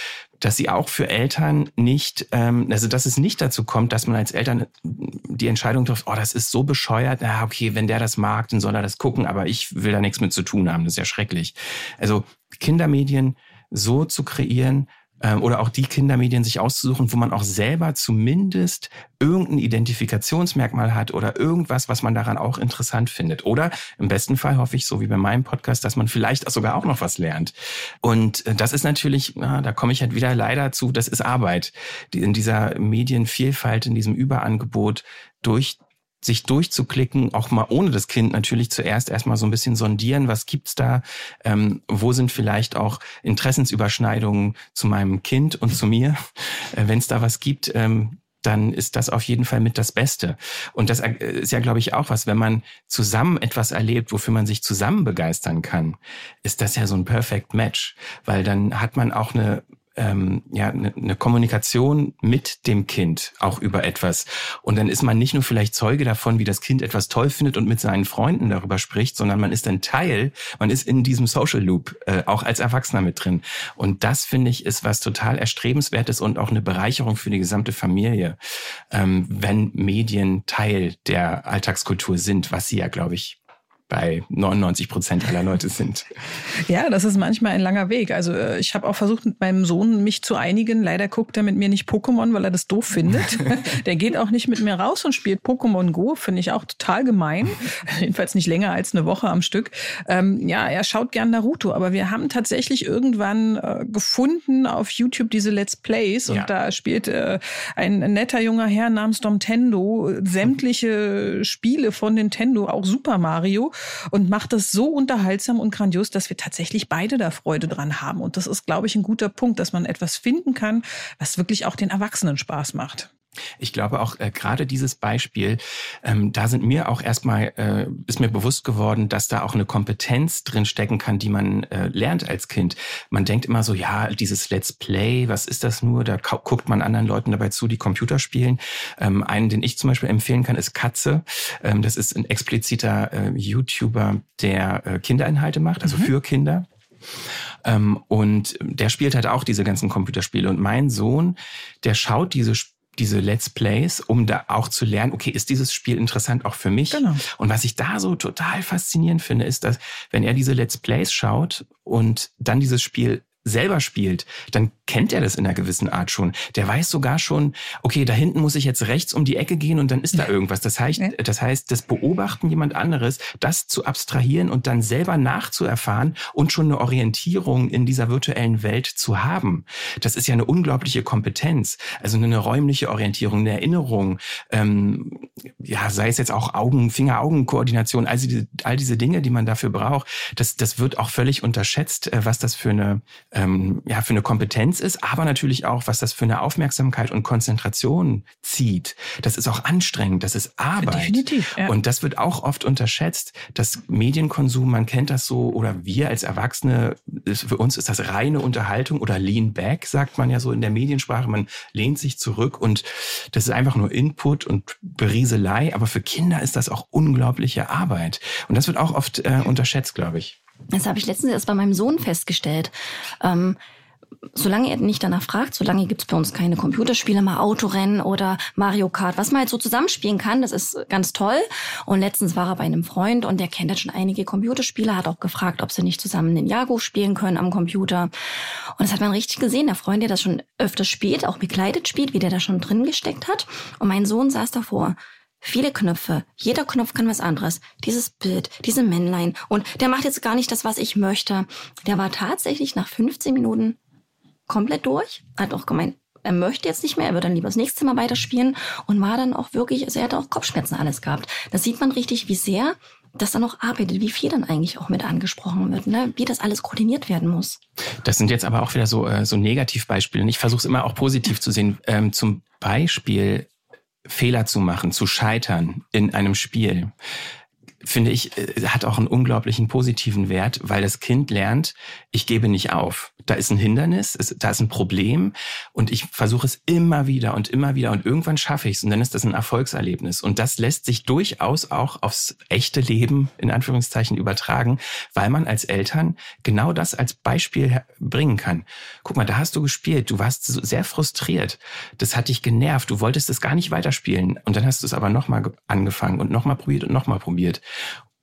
dass sie auch für Eltern nicht, ähm, also dass es nicht dazu kommt, dass man als Eltern die Entscheidung trifft, oh, das ist so bescheuert, na okay, wenn der das mag, dann soll er das gucken, aber ich will da nichts mit zu tun haben, das ist ja schrecklich. Also Kindermedien so zu kreieren, ähm, oder auch die Kindermedien sich auszusuchen, wo man auch selber zumindest irgendein Identifikationsmerkmal hat oder irgendwas, was man daran auch interessant findet. Oder im besten Fall hoffe ich, so wie bei meinem Podcast, dass man vielleicht sogar auch noch was lernt. Und äh, das ist natürlich, na, da komme ich halt wieder leider zu, das ist Arbeit, die in dieser Medienvielfalt, in diesem Überangebot durch sich durchzuklicken, auch mal ohne das Kind natürlich zuerst erstmal so ein bisschen sondieren, was gibt's da, ähm, wo sind vielleicht auch Interessensüberschneidungen zu meinem Kind und zu mir, äh, wenn es da was gibt. Ähm, dann ist das auf jeden Fall mit das Beste. Und das äh, ist ja, glaube ich, auch was, wenn man zusammen etwas erlebt, wofür man sich zusammen begeistern kann, ist das ja so ein Perfect Match, weil dann hat man auch eine ähm, ja eine ne Kommunikation mit dem Kind auch über etwas. Und dann ist man nicht nur vielleicht Zeuge davon, wie das Kind etwas toll findet und mit seinen Freunden darüber spricht, sondern man ist ein Teil, man ist in diesem Social Loop äh, auch als Erwachsener mit drin. Und das finde ich ist was total erstrebenswertes und auch eine Bereicherung für die gesamte Familie, ähm, wenn Medien Teil der Alltagskultur sind, was sie ja, glaube ich, bei 99 Prozent aller Leute sind. Ja, das ist manchmal ein langer Weg. Also äh, ich habe auch versucht, mit meinem Sohn mich zu einigen. Leider guckt er mit mir nicht Pokémon, weil er das doof findet. Der geht auch nicht mit mir raus und spielt Pokémon Go. Finde ich auch total gemein. Jedenfalls nicht länger als eine Woche am Stück. Ähm, ja, er schaut gern Naruto, aber wir haben tatsächlich irgendwann äh, gefunden auf YouTube diese Let's Plays und ja. da spielt äh, ein netter junger Herr namens Domtendo sämtliche Spiele von Nintendo, auch Super Mario und macht das so unterhaltsam und grandios, dass wir tatsächlich beide da Freude dran haben. Und das ist, glaube ich, ein guter Punkt, dass man etwas finden kann, was wirklich auch den Erwachsenen Spaß macht. Ich glaube auch äh, gerade dieses Beispiel, ähm, da sind mir auch erstmal, äh, ist mir bewusst geworden, dass da auch eine Kompetenz drin stecken kann, die man äh, lernt als Kind. Man denkt immer so, ja, dieses Let's Play, was ist das nur? Da guckt man anderen Leuten dabei zu, die Computer spielen. Ähm, einen, den ich zum Beispiel empfehlen kann, ist Katze. Ähm, das ist ein expliziter äh, YouTuber, der äh, Kinderinhalte macht, also mhm. für Kinder. Ähm, und der spielt halt auch diese ganzen Computerspiele. Und mein Sohn, der schaut diese Spiele diese Let's Plays, um da auch zu lernen, okay, ist dieses Spiel interessant auch für mich? Genau. Und was ich da so total faszinierend finde, ist, dass wenn er diese Let's Plays schaut und dann dieses Spiel selber spielt, dann kennt er das in einer gewissen Art schon. Der weiß sogar schon, okay, da hinten muss ich jetzt rechts um die Ecke gehen und dann ist da irgendwas. Das heißt, das heißt, das Beobachten jemand anderes, das zu abstrahieren und dann selber nachzuerfahren und schon eine Orientierung in dieser virtuellen Welt zu haben. Das ist ja eine unglaubliche Kompetenz. Also eine räumliche Orientierung, eine Erinnerung, ähm, ja, sei es jetzt auch Augen, Finger-Augen-Koordination, also diese, all diese Dinge, die man dafür braucht, das, das wird auch völlig unterschätzt, äh, was das für eine ähm, ja, für eine Kompetenz ist, aber natürlich auch, was das für eine Aufmerksamkeit und Konzentration zieht. Das ist auch anstrengend, das ist Arbeit. Definitiv. Ja. Und das wird auch oft unterschätzt, dass Medienkonsum, man kennt das so, oder wir als Erwachsene, für uns ist das reine Unterhaltung oder Lean Back, sagt man ja so in der Mediensprache. Man lehnt sich zurück und das ist einfach nur Input und Berieselei. Aber für Kinder ist das auch unglaubliche Arbeit. Und das wird auch oft äh, unterschätzt, glaube ich. Das habe ich letztens erst bei meinem Sohn festgestellt. Ähm, solange er nicht danach fragt, solange gibt's bei uns keine Computerspiele, mal Autorennen oder Mario Kart, was man halt so zusammenspielen kann, das ist ganz toll. Und letztens war er bei einem Freund und der kennt jetzt schon einige Computerspiele, hat auch gefragt, ob sie nicht zusammen den Jago spielen können am Computer. Und das hat man richtig gesehen. Der Freund, der das schon öfter spielt, auch begleitet spielt, wie der da schon drin gesteckt hat. Und mein Sohn saß davor viele Knöpfe. Jeder Knopf kann was anderes. Dieses Bild, diese Männlein. Und der macht jetzt gar nicht das, was ich möchte. Der war tatsächlich nach 15 Minuten komplett durch. Hat auch gemeint, er möchte jetzt nicht mehr, er würde dann lieber das nächste Mal weiterspielen und war dann auch wirklich, also er hatte auch Kopfschmerzen alles gehabt. Da sieht man richtig, wie sehr das dann auch arbeitet, wie viel dann eigentlich auch mit angesprochen wird, ne? wie das alles koordiniert werden muss. Das sind jetzt aber auch wieder so, äh, so Negativbeispiele. Ich versuche es immer auch positiv zu sehen. Ähm, zum Beispiel Fehler zu machen, zu scheitern in einem Spiel finde ich, äh, hat auch einen unglaublichen positiven Wert, weil das Kind lernt, ich gebe nicht auf. Da ist ein Hindernis, da ist ein Problem und ich versuche es immer wieder und immer wieder und irgendwann schaffe ich es und dann ist das ein Erfolgserlebnis. Und das lässt sich durchaus auch aufs echte Leben in Anführungszeichen übertragen, weil man als Eltern genau das als Beispiel bringen kann. Guck mal, da hast du gespielt, du warst sehr frustriert, das hat dich genervt, du wolltest es gar nicht weiterspielen und dann hast du es aber nochmal angefangen und nochmal probiert und nochmal probiert.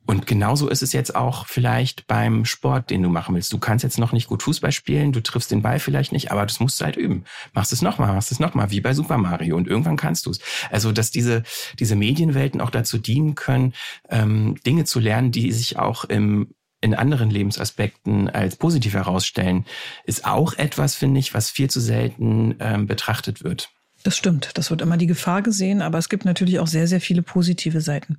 Und genauso ist es jetzt auch vielleicht beim Sport, den du machen willst. Du kannst jetzt noch nicht gut Fußball spielen, du triffst den Ball vielleicht nicht, aber das musst du halt üben. Machst es nochmal, machst es nochmal, wie bei Super Mario und irgendwann kannst du es. Also, dass diese, diese Medienwelten auch dazu dienen können, ähm, Dinge zu lernen, die sich auch im in anderen Lebensaspekten als positiv herausstellen, ist auch etwas, finde ich, was viel zu selten ähm, betrachtet wird. Das stimmt. Das wird immer die Gefahr gesehen, aber es gibt natürlich auch sehr, sehr viele positive Seiten.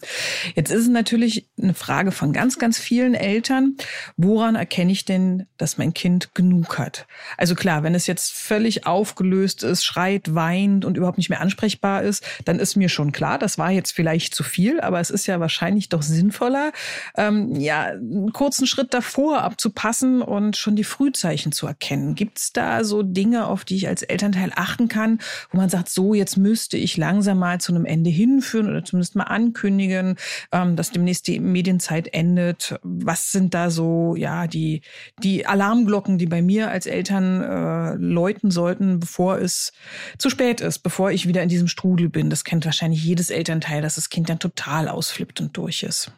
Jetzt ist es natürlich eine Frage von ganz, ganz vielen Eltern. Woran erkenne ich denn, dass mein Kind genug hat? Also klar, wenn es jetzt völlig aufgelöst ist, schreit, weint und überhaupt nicht mehr ansprechbar ist, dann ist mir schon klar, das war jetzt vielleicht zu viel, aber es ist ja wahrscheinlich doch sinnvoller, ähm, ja, einen kurzen Schritt davor abzupassen und schon die Frühzeichen zu erkennen. Gibt es da so Dinge, auf die ich als Elternteil achten kann, wo man sagt, so, jetzt müsste ich langsam mal zu einem Ende hinführen oder zumindest mal ankündigen, ähm, dass demnächst die Medienzeit endet. Was sind da so, ja, die, die Alarmglocken, die bei mir als Eltern äh, läuten sollten, bevor es zu spät ist, bevor ich wieder in diesem Strudel bin? Das kennt wahrscheinlich jedes Elternteil, dass das Kind dann total ausflippt und durch ist.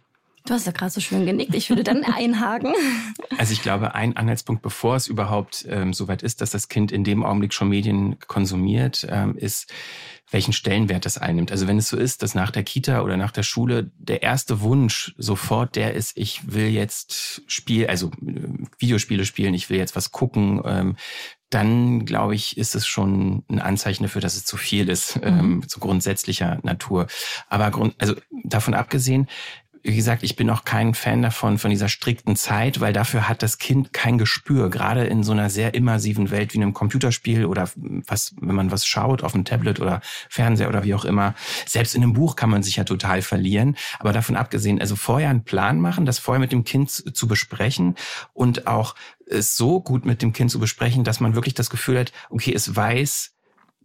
Du hast ja gerade so schön genickt. Ich würde dann einhaken. Also ich glaube, ein Anhaltspunkt, bevor es überhaupt ähm, so weit ist, dass das Kind in dem Augenblick schon Medien konsumiert, ähm, ist, welchen Stellenwert das einnimmt. Also wenn es so ist, dass nach der Kita oder nach der Schule der erste Wunsch sofort der ist, ich will jetzt Spiel, also äh, Videospiele spielen, ich will jetzt was gucken, ähm, dann glaube ich, ist es schon ein Anzeichen dafür, dass es zu viel ist, mhm. ähm, zu grundsätzlicher Natur. Aber Grund, also davon abgesehen, wie gesagt, ich bin auch kein Fan davon, von dieser strikten Zeit, weil dafür hat das Kind kein Gespür, gerade in so einer sehr immersiven Welt wie einem Computerspiel oder was, wenn man was schaut auf einem Tablet oder Fernseher oder wie auch immer. Selbst in einem Buch kann man sich ja total verlieren. Aber davon abgesehen, also vorher einen Plan machen, das vorher mit dem Kind zu besprechen und auch es so gut mit dem Kind zu besprechen, dass man wirklich das Gefühl hat, okay, es weiß,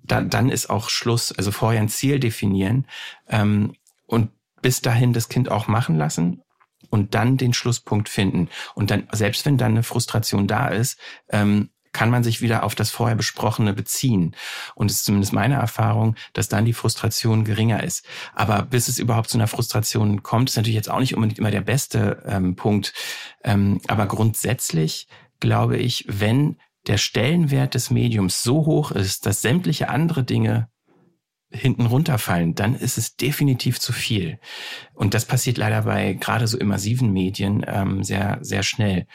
da, dann ist auch Schluss. Also vorher ein Ziel definieren ähm, und bis dahin das Kind auch machen lassen und dann den Schlusspunkt finden. Und dann, selbst wenn dann eine Frustration da ist, ähm, kann man sich wieder auf das vorher Besprochene beziehen. Und es ist zumindest meine Erfahrung, dass dann die Frustration geringer ist. Aber bis es überhaupt zu einer Frustration kommt, ist natürlich jetzt auch nicht unbedingt immer der beste ähm, Punkt. Ähm, aber grundsätzlich glaube ich, wenn der Stellenwert des Mediums so hoch ist, dass sämtliche andere Dinge hinten runterfallen, dann ist es definitiv zu viel. Und das passiert leider bei gerade so immersiven Medien ähm, sehr, sehr schnell.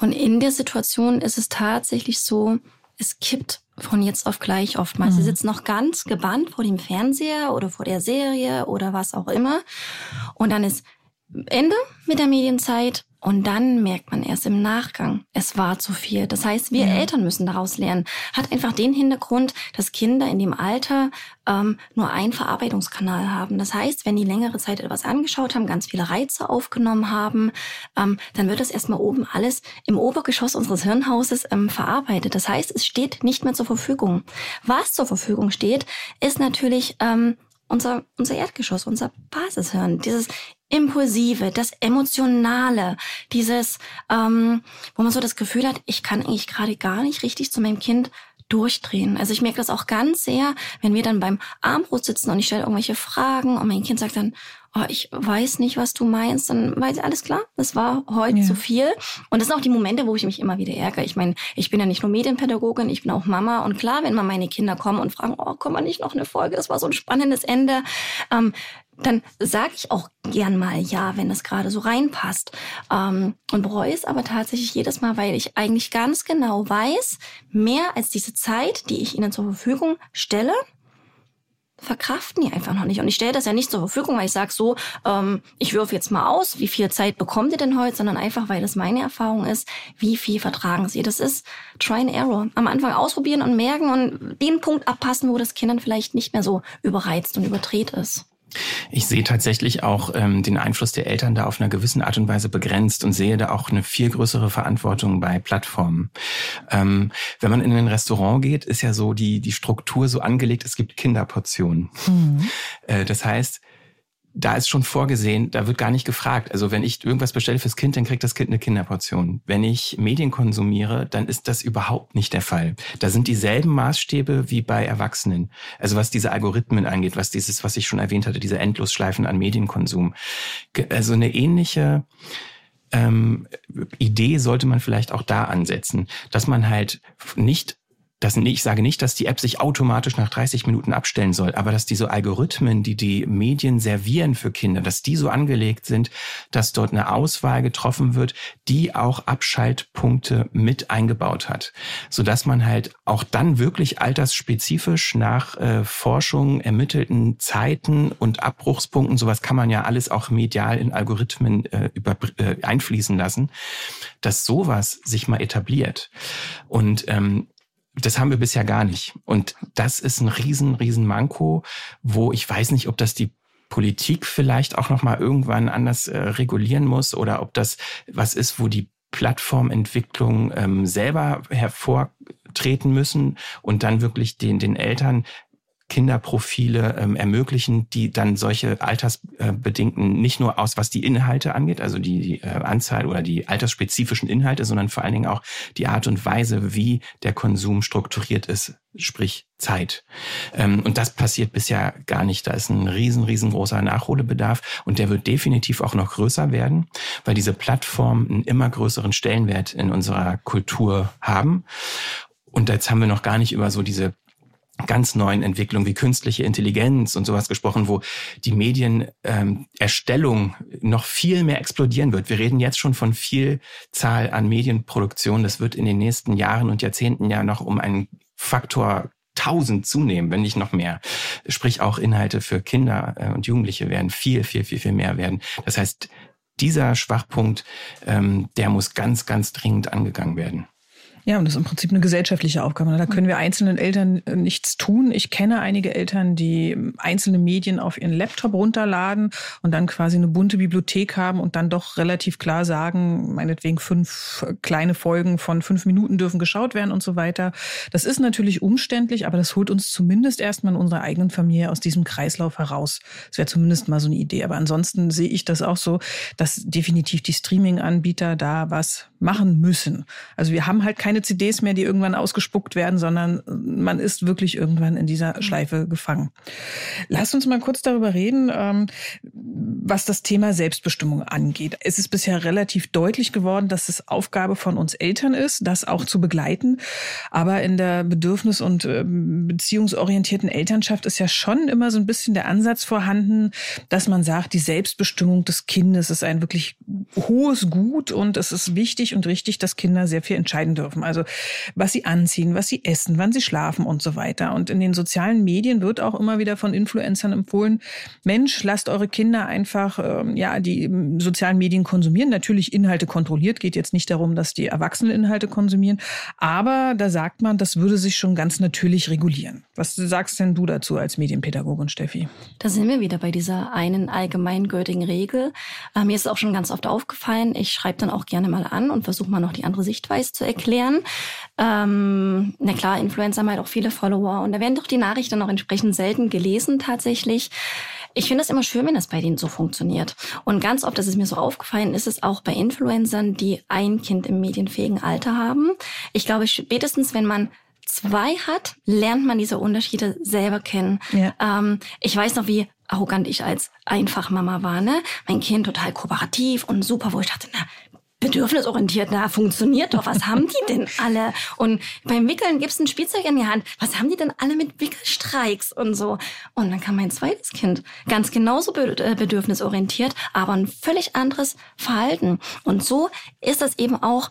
Und in der Situation ist es tatsächlich so, es kippt von jetzt auf gleich oftmals. Mhm. Sie sitzen noch ganz gebannt vor dem Fernseher oder vor der Serie oder was auch immer. Und dann ist Ende mit der Medienzeit und dann merkt man erst im Nachgang, es war zu viel. Das heißt, wir ja. Eltern müssen daraus lernen. Hat einfach den Hintergrund, dass Kinder in dem Alter ähm, nur einen Verarbeitungskanal haben. Das heißt, wenn die längere Zeit etwas angeschaut haben, ganz viele Reize aufgenommen haben, ähm, dann wird das erstmal oben alles im Obergeschoss unseres Hirnhauses ähm, verarbeitet. Das heißt, es steht nicht mehr zur Verfügung. Was zur Verfügung steht, ist natürlich ähm, unser, unser Erdgeschoss, unser Basishirn, dieses Impulsive, das Emotionale, dieses, ähm, wo man so das Gefühl hat, ich kann eigentlich gerade gar nicht richtig zu meinem Kind durchdrehen. Also ich merke das auch ganz sehr, wenn wir dann beim Armbrot sitzen und ich stelle irgendwelche Fragen und mein Kind sagt dann, oh, ich weiß nicht, was du meinst, dann weiß ich, alles klar, das war heute ja. zu viel. Und das sind auch die Momente, wo ich mich immer wieder ärgere. Ich meine, ich bin ja nicht nur Medienpädagogin, ich bin auch Mama. Und klar, wenn mal meine Kinder kommen und fragen, oh, komm mal nicht noch eine Folge, das war so ein spannendes Ende, ähm, dann sage ich auch gern mal ja, wenn das gerade so reinpasst. Ähm, und bereue es aber tatsächlich jedes Mal, weil ich eigentlich ganz genau weiß, mehr als diese Zeit, die ich ihnen zur Verfügung stelle, verkraften die einfach noch nicht. Und ich stelle das ja nicht zur Verfügung, weil ich sage so, ähm, ich würfe jetzt mal aus, wie viel Zeit bekommt ihr denn heute, sondern einfach, weil das meine Erfahrung ist, wie viel vertragen sie. Das ist Try and Error. Am Anfang ausprobieren und merken und den Punkt abpassen, wo das Kind dann vielleicht nicht mehr so überreizt und überdreht ist. Ich sehe tatsächlich auch ähm, den Einfluss der Eltern da auf einer gewissen Art und Weise begrenzt und sehe da auch eine viel größere Verantwortung bei Plattformen. Ähm, wenn man in ein Restaurant geht, ist ja so die, die Struktur so angelegt, es gibt Kinderportionen. Mhm. Äh, das heißt, da ist schon vorgesehen, da wird gar nicht gefragt. Also wenn ich irgendwas bestelle fürs Kind, dann kriegt das Kind eine Kinderportion. Wenn ich Medien konsumiere, dann ist das überhaupt nicht der Fall. Da sind dieselben Maßstäbe wie bei Erwachsenen. Also was diese Algorithmen angeht, was dieses, was ich schon erwähnt hatte, diese Endlosschleifen an Medienkonsum. Also eine ähnliche ähm, Idee sollte man vielleicht auch da ansetzen, dass man halt nicht das, ich sage nicht, dass die App sich automatisch nach 30 Minuten abstellen soll, aber dass diese Algorithmen, die die Medien servieren für Kinder, dass die so angelegt sind, dass dort eine Auswahl getroffen wird, die auch Abschaltpunkte mit eingebaut hat, so dass man halt auch dann wirklich altersspezifisch nach äh, Forschung ermittelten Zeiten und Abbruchspunkten, sowas kann man ja alles auch medial in Algorithmen äh, über, äh, einfließen lassen, dass sowas sich mal etabliert. Und ähm, das haben wir bisher gar nicht. Und das ist ein riesen, riesen Manko, wo ich weiß nicht, ob das die Politik vielleicht auch noch mal irgendwann anders äh, regulieren muss oder ob das was ist, wo die Plattformentwicklung ähm, selber hervortreten müssen und dann wirklich den, den Eltern Kinderprofile ähm, ermöglichen, die dann solche altersbedingten, nicht nur aus, was die Inhalte angeht, also die, die äh, Anzahl oder die altersspezifischen Inhalte, sondern vor allen Dingen auch die Art und Weise, wie der Konsum strukturiert ist, sprich Zeit. Ähm, und das passiert bisher gar nicht. Da ist ein riesen, riesengroßer Nachholbedarf und der wird definitiv auch noch größer werden, weil diese Plattformen einen immer größeren Stellenwert in unserer Kultur haben. Und jetzt haben wir noch gar nicht über so diese ganz neuen Entwicklungen wie künstliche Intelligenz und sowas gesprochen, wo die Medienerstellung ähm, noch viel mehr explodieren wird. Wir reden jetzt schon von Vielzahl an Medienproduktion. Das wird in den nächsten Jahren und Jahrzehnten ja noch um einen Faktor tausend zunehmen, wenn nicht noch mehr. Sprich auch Inhalte für Kinder äh, und Jugendliche werden viel, viel, viel, viel mehr werden. Das heißt, dieser Schwachpunkt, ähm, der muss ganz, ganz dringend angegangen werden. Ja, und das ist im Prinzip eine gesellschaftliche Aufgabe. Da können wir einzelnen Eltern äh, nichts tun. Ich kenne einige Eltern, die einzelne Medien auf ihren Laptop runterladen und dann quasi eine bunte Bibliothek haben und dann doch relativ klar sagen, meinetwegen fünf kleine Folgen von fünf Minuten dürfen geschaut werden und so weiter. Das ist natürlich umständlich, aber das holt uns zumindest erstmal in unserer eigenen Familie aus diesem Kreislauf heraus. Das wäre zumindest mal so eine Idee. Aber ansonsten sehe ich das auch so, dass definitiv die Streaming-Anbieter da was machen müssen. Also wir haben halt keine keine CDs mehr, die irgendwann ausgespuckt werden, sondern man ist wirklich irgendwann in dieser mhm. Schleife gefangen. Lass uns mal kurz darüber reden, ähm, was das Thema Selbstbestimmung angeht. Es ist bisher relativ deutlich geworden, dass es Aufgabe von uns Eltern ist, das auch zu begleiten. Aber in der bedürfnis- und ähm, beziehungsorientierten Elternschaft ist ja schon immer so ein bisschen der Ansatz vorhanden, dass man sagt, die Selbstbestimmung des Kindes ist ein wirklich hohes Gut und es ist wichtig und richtig, dass Kinder sehr viel entscheiden dürfen. Also was sie anziehen, was sie essen, wann sie schlafen und so weiter. Und in den sozialen Medien wird auch immer wieder von Influencern empfohlen, Mensch, lasst eure Kinder einfach ähm, ja die ähm, sozialen Medien konsumieren. Natürlich Inhalte kontrolliert, geht jetzt nicht darum, dass die Erwachsenen Inhalte konsumieren. Aber da sagt man, das würde sich schon ganz natürlich regulieren. Was sagst denn du dazu als Medienpädagogin, Steffi? Da sind wir wieder bei dieser einen allgemeingültigen Regel. Äh, mir ist auch schon ganz oft aufgefallen, ich schreibe dann auch gerne mal an und versuche mal noch die andere Sichtweise zu erklären. Ähm, na klar, Influencer haben halt auch viele Follower und da werden doch die Nachrichten auch entsprechend selten gelesen tatsächlich. Ich finde es immer schön, wenn das bei denen so funktioniert. Und ganz oft, das ist mir so aufgefallen, ist es auch bei Influencern, die ein Kind im medienfähigen Alter haben. Ich glaube, spätestens, wenn man zwei hat, lernt man diese Unterschiede selber kennen. Ja. Ähm, ich weiß noch, wie arrogant ich als Einfachmama war, ne? Mein Kind total kooperativ und super, wo ich dachte, na, bedürfnisorientiert, na, funktioniert doch. Was haben die denn alle? Und beim Wickeln gibt's ein Spielzeug in die Hand. Was haben die denn alle mit Wickelstreiks und so? Und dann kam mein zweites Kind. Ganz genauso äh, bedürfnisorientiert, aber ein völlig anderes Verhalten. Und so ist das eben auch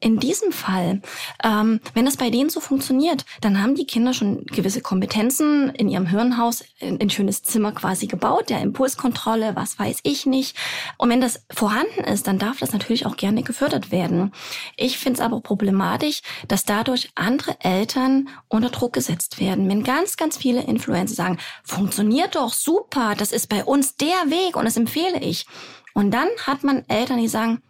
in diesem Fall, ähm, wenn das bei denen so funktioniert, dann haben die Kinder schon gewisse Kompetenzen in ihrem Hirnhaus, in ein schönes Zimmer quasi gebaut, der Impulskontrolle, was weiß ich nicht. Und wenn das vorhanden ist, dann darf das natürlich auch gerne gefördert werden. Ich finde es aber problematisch, dass dadurch andere Eltern unter Druck gesetzt werden. Wenn ganz, ganz viele Influencer sagen, funktioniert doch super, das ist bei uns der Weg und das empfehle ich. Und dann hat man Eltern, die sagen,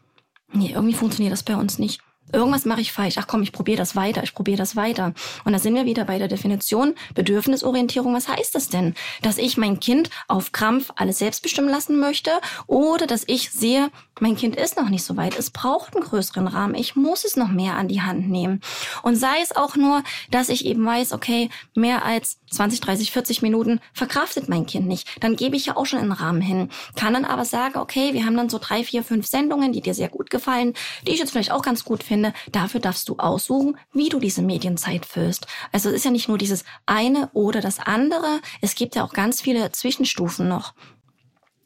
nee, irgendwie funktioniert das bei uns nicht irgendwas mache ich falsch. Ach komm, ich probiere das weiter, ich probiere das weiter. Und da sind wir wieder bei der Definition Bedürfnisorientierung. Was heißt das denn? Dass ich mein Kind auf Krampf alles selbst bestimmen lassen möchte oder dass ich sehe, mein Kind ist noch nicht so weit, es braucht einen größeren Rahmen, ich muss es noch mehr an die Hand nehmen. Und sei es auch nur, dass ich eben weiß, okay, mehr als 20, 30, 40 Minuten verkraftet mein Kind nicht. Dann gebe ich ja auch schon einen Rahmen hin. Kann dann aber sagen, okay, wir haben dann so drei, vier, fünf Sendungen, die dir sehr gut gefallen, die ich jetzt vielleicht auch ganz gut finde finde, dafür darfst du aussuchen, wie du diese Medienzeit füllst. Also es ist ja nicht nur dieses eine oder das andere, es gibt ja auch ganz viele Zwischenstufen noch.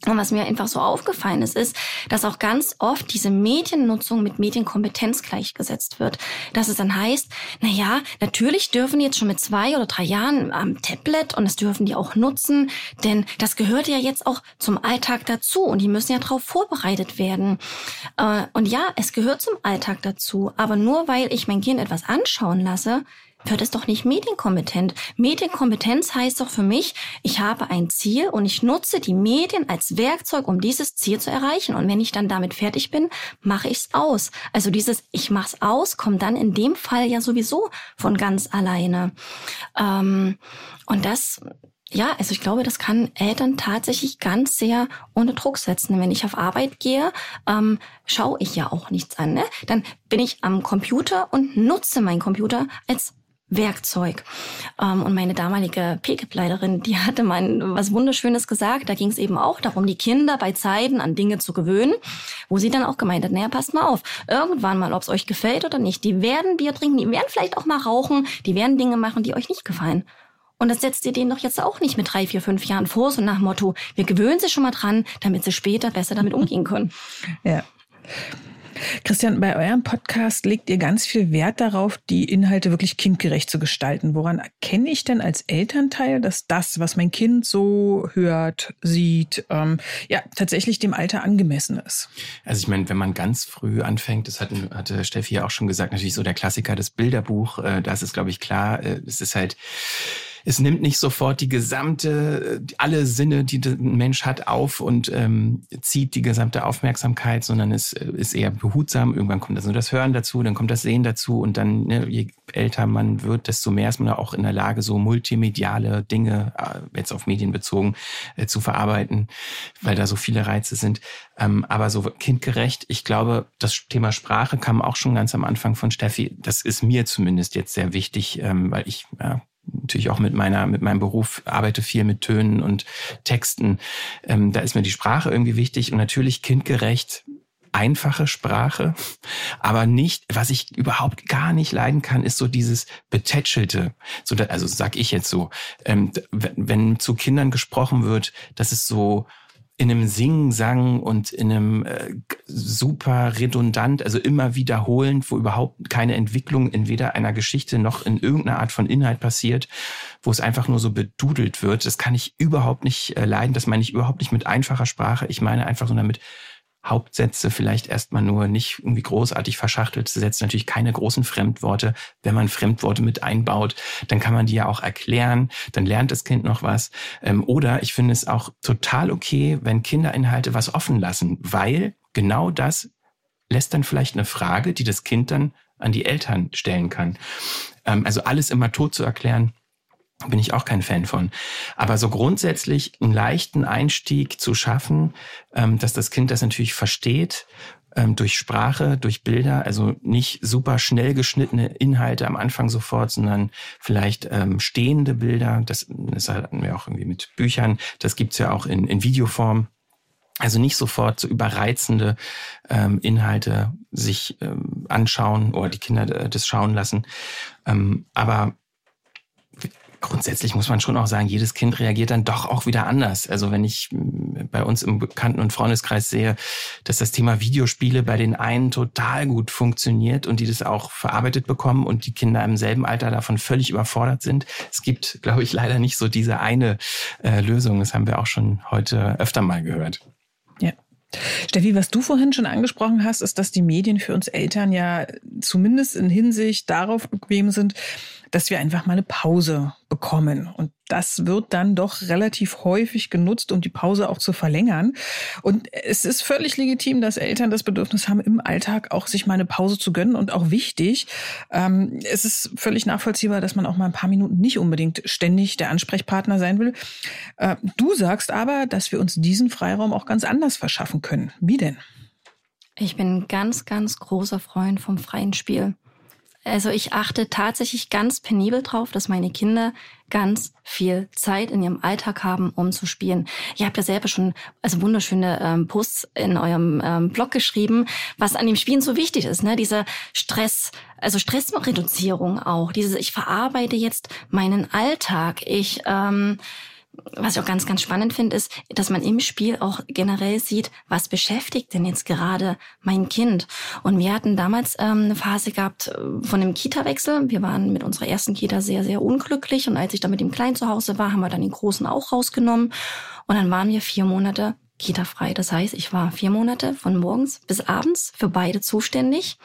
Und was mir einfach so aufgefallen ist, ist, dass auch ganz oft diese Mediennutzung mit Medienkompetenz gleichgesetzt wird. Dass es dann heißt, na ja, natürlich dürfen die jetzt schon mit zwei oder drei Jahren am Tablet und das dürfen die auch nutzen, denn das gehört ja jetzt auch zum Alltag dazu und die müssen ja darauf vorbereitet werden. Äh, und ja, es gehört zum Alltag dazu, aber nur weil ich mein Kind etwas anschauen lasse, wird es doch nicht medienkompetent. Medienkompetenz heißt doch für mich, ich habe ein Ziel und ich nutze die Medien als Werkzeug, um dieses Ziel zu erreichen. Und wenn ich dann damit fertig bin, mache ich es aus. Also dieses Ich mach's aus kommt dann in dem Fall ja sowieso von ganz alleine. Ähm, und das ja, also ich glaube, das kann Eltern tatsächlich ganz sehr unter Druck setzen. Wenn ich auf Arbeit gehe, ähm, schaue ich ja auch nichts an. Ne? Dann bin ich am Computer und nutze meinen Computer als Werkzeug. Ähm, und meine damalige PKIP-Leiterin, die hatte mal was Wunderschönes gesagt. Da ging es eben auch darum, die Kinder bei Zeiten an Dinge zu gewöhnen, wo sie dann auch gemeint hat, naja, passt mal auf, irgendwann mal, ob es euch gefällt oder nicht, die werden Bier trinken, die werden vielleicht auch mal rauchen, die werden Dinge machen, die euch nicht gefallen. Und das setzt ihr denen doch jetzt auch nicht mit drei, vier, fünf Jahren vor, so nach Motto, wir gewöhnen sie schon mal dran, damit sie später besser damit umgehen können. Ja. Christian, bei eurem Podcast legt ihr ganz viel Wert darauf, die Inhalte wirklich kindgerecht zu gestalten. Woran erkenne ich denn als Elternteil, dass das, was mein Kind so hört, sieht, ähm, ja, tatsächlich dem Alter angemessen ist? Also ich meine, wenn man ganz früh anfängt, das hat, hatte Steffi ja auch schon gesagt, natürlich so der Klassiker, das Bilderbuch, äh, das ist, glaube ich, klar, äh, es ist halt es nimmt nicht sofort die gesamte, alle Sinne, die ein Mensch hat, auf und ähm, zieht die gesamte Aufmerksamkeit, sondern es ist eher behutsam. Irgendwann kommt also das Hören dazu, dann kommt das Sehen dazu und dann, ne, je älter man wird, desto mehr ist man auch in der Lage, so multimediale Dinge, äh, jetzt auf Medien bezogen, äh, zu verarbeiten, weil da so viele Reize sind. Ähm, aber so kindgerecht, ich glaube, das Thema Sprache kam auch schon ganz am Anfang von Steffi. Das ist mir zumindest jetzt sehr wichtig, ähm, weil ich ja, natürlich auch mit meiner, mit meinem Beruf arbeite viel mit Tönen und Texten. Ähm, da ist mir die Sprache irgendwie wichtig und natürlich kindgerecht einfache Sprache, aber nicht, was ich überhaupt gar nicht leiden kann, ist so dieses betätschelte. So, also sag ich jetzt so, ähm, wenn zu Kindern gesprochen wird, das ist so in einem Singen-Sang und in einem äh, super redundant, also immer wiederholend, wo überhaupt keine Entwicklung in weder einer Geschichte noch in irgendeiner Art von Inhalt passiert, wo es einfach nur so bedudelt wird. Das kann ich überhaupt nicht äh, leiden. Das meine ich überhaupt nicht mit einfacher Sprache. Ich meine einfach so damit Hauptsätze vielleicht erstmal nur nicht irgendwie großartig verschachtelt zu setzen. Natürlich keine großen Fremdworte. Wenn man Fremdworte mit einbaut, dann kann man die ja auch erklären. Dann lernt das Kind noch was. Ähm, oder ich finde es auch total okay, wenn Kinderinhalte was offen lassen, weil genau das lässt dann vielleicht eine Frage, die das Kind dann an die Eltern stellen kann. Ähm, also alles immer tot zu erklären, bin ich auch kein Fan von. Aber so grundsätzlich einen leichten Einstieg zu schaffen, ähm, dass das Kind das natürlich versteht, ähm, durch Sprache, durch Bilder, also nicht super schnell geschnittene Inhalte am Anfang sofort, sondern vielleicht ähm, stehende Bilder. Das, das hatten wir auch irgendwie mit Büchern. Das gibt's ja auch in, in Videoform. Also nicht sofort so überreizende ähm, Inhalte sich ähm, anschauen oder die Kinder äh, das schauen lassen. Ähm, aber grundsätzlich muss man schon auch sagen, jedes Kind reagiert dann doch auch wieder anders. Also wenn ich mm, bei uns im Bekannten- und Freundeskreis sehe, dass das Thema Videospiele bei den einen total gut funktioniert und die das auch verarbeitet bekommen und die Kinder im selben Alter davon völlig überfordert sind. Es gibt, glaube ich, leider nicht so diese eine äh, Lösung. Das haben wir auch schon heute öfter mal gehört. Ja. Steffi, was du vorhin schon angesprochen hast, ist, dass die Medien für uns Eltern ja zumindest in Hinsicht darauf bequem sind, dass wir einfach mal eine Pause bekommen. Und das wird dann doch relativ häufig genutzt, um die Pause auch zu verlängern. Und es ist völlig legitim, dass Eltern das Bedürfnis haben, im Alltag auch sich mal eine Pause zu gönnen und auch wichtig. Ähm, es ist völlig nachvollziehbar, dass man auch mal ein paar Minuten nicht unbedingt ständig der Ansprechpartner sein will. Äh, du sagst aber, dass wir uns diesen Freiraum auch ganz anders verschaffen können. Wie denn? Ich bin ein ganz, ganz großer Freund vom freien Spiel. Also ich achte tatsächlich ganz penibel drauf, dass meine Kinder ganz viel Zeit in ihrem Alltag haben, um zu spielen. Ihr habt ja selber schon also wunderschöne ähm, Posts in eurem ähm, Blog geschrieben, was an dem Spielen so wichtig ist, ne? Dieser Stress, also Stressreduzierung auch. Dieses, ich verarbeite jetzt meinen Alltag. Ich ähm, was ich auch ganz, ganz spannend finde, ist, dass man im Spiel auch generell sieht, was beschäftigt denn jetzt gerade mein Kind. Und wir hatten damals ähm, eine Phase gehabt äh, von dem Kita-Wechsel. Wir waren mit unserer ersten Kita sehr, sehr unglücklich. Und als ich dann mit dem Kleinen zu Hause war, haben wir dann den Großen auch rausgenommen. Und dann waren wir vier Monate Kita-frei. Das heißt, ich war vier Monate von morgens bis abends für beide zuständig.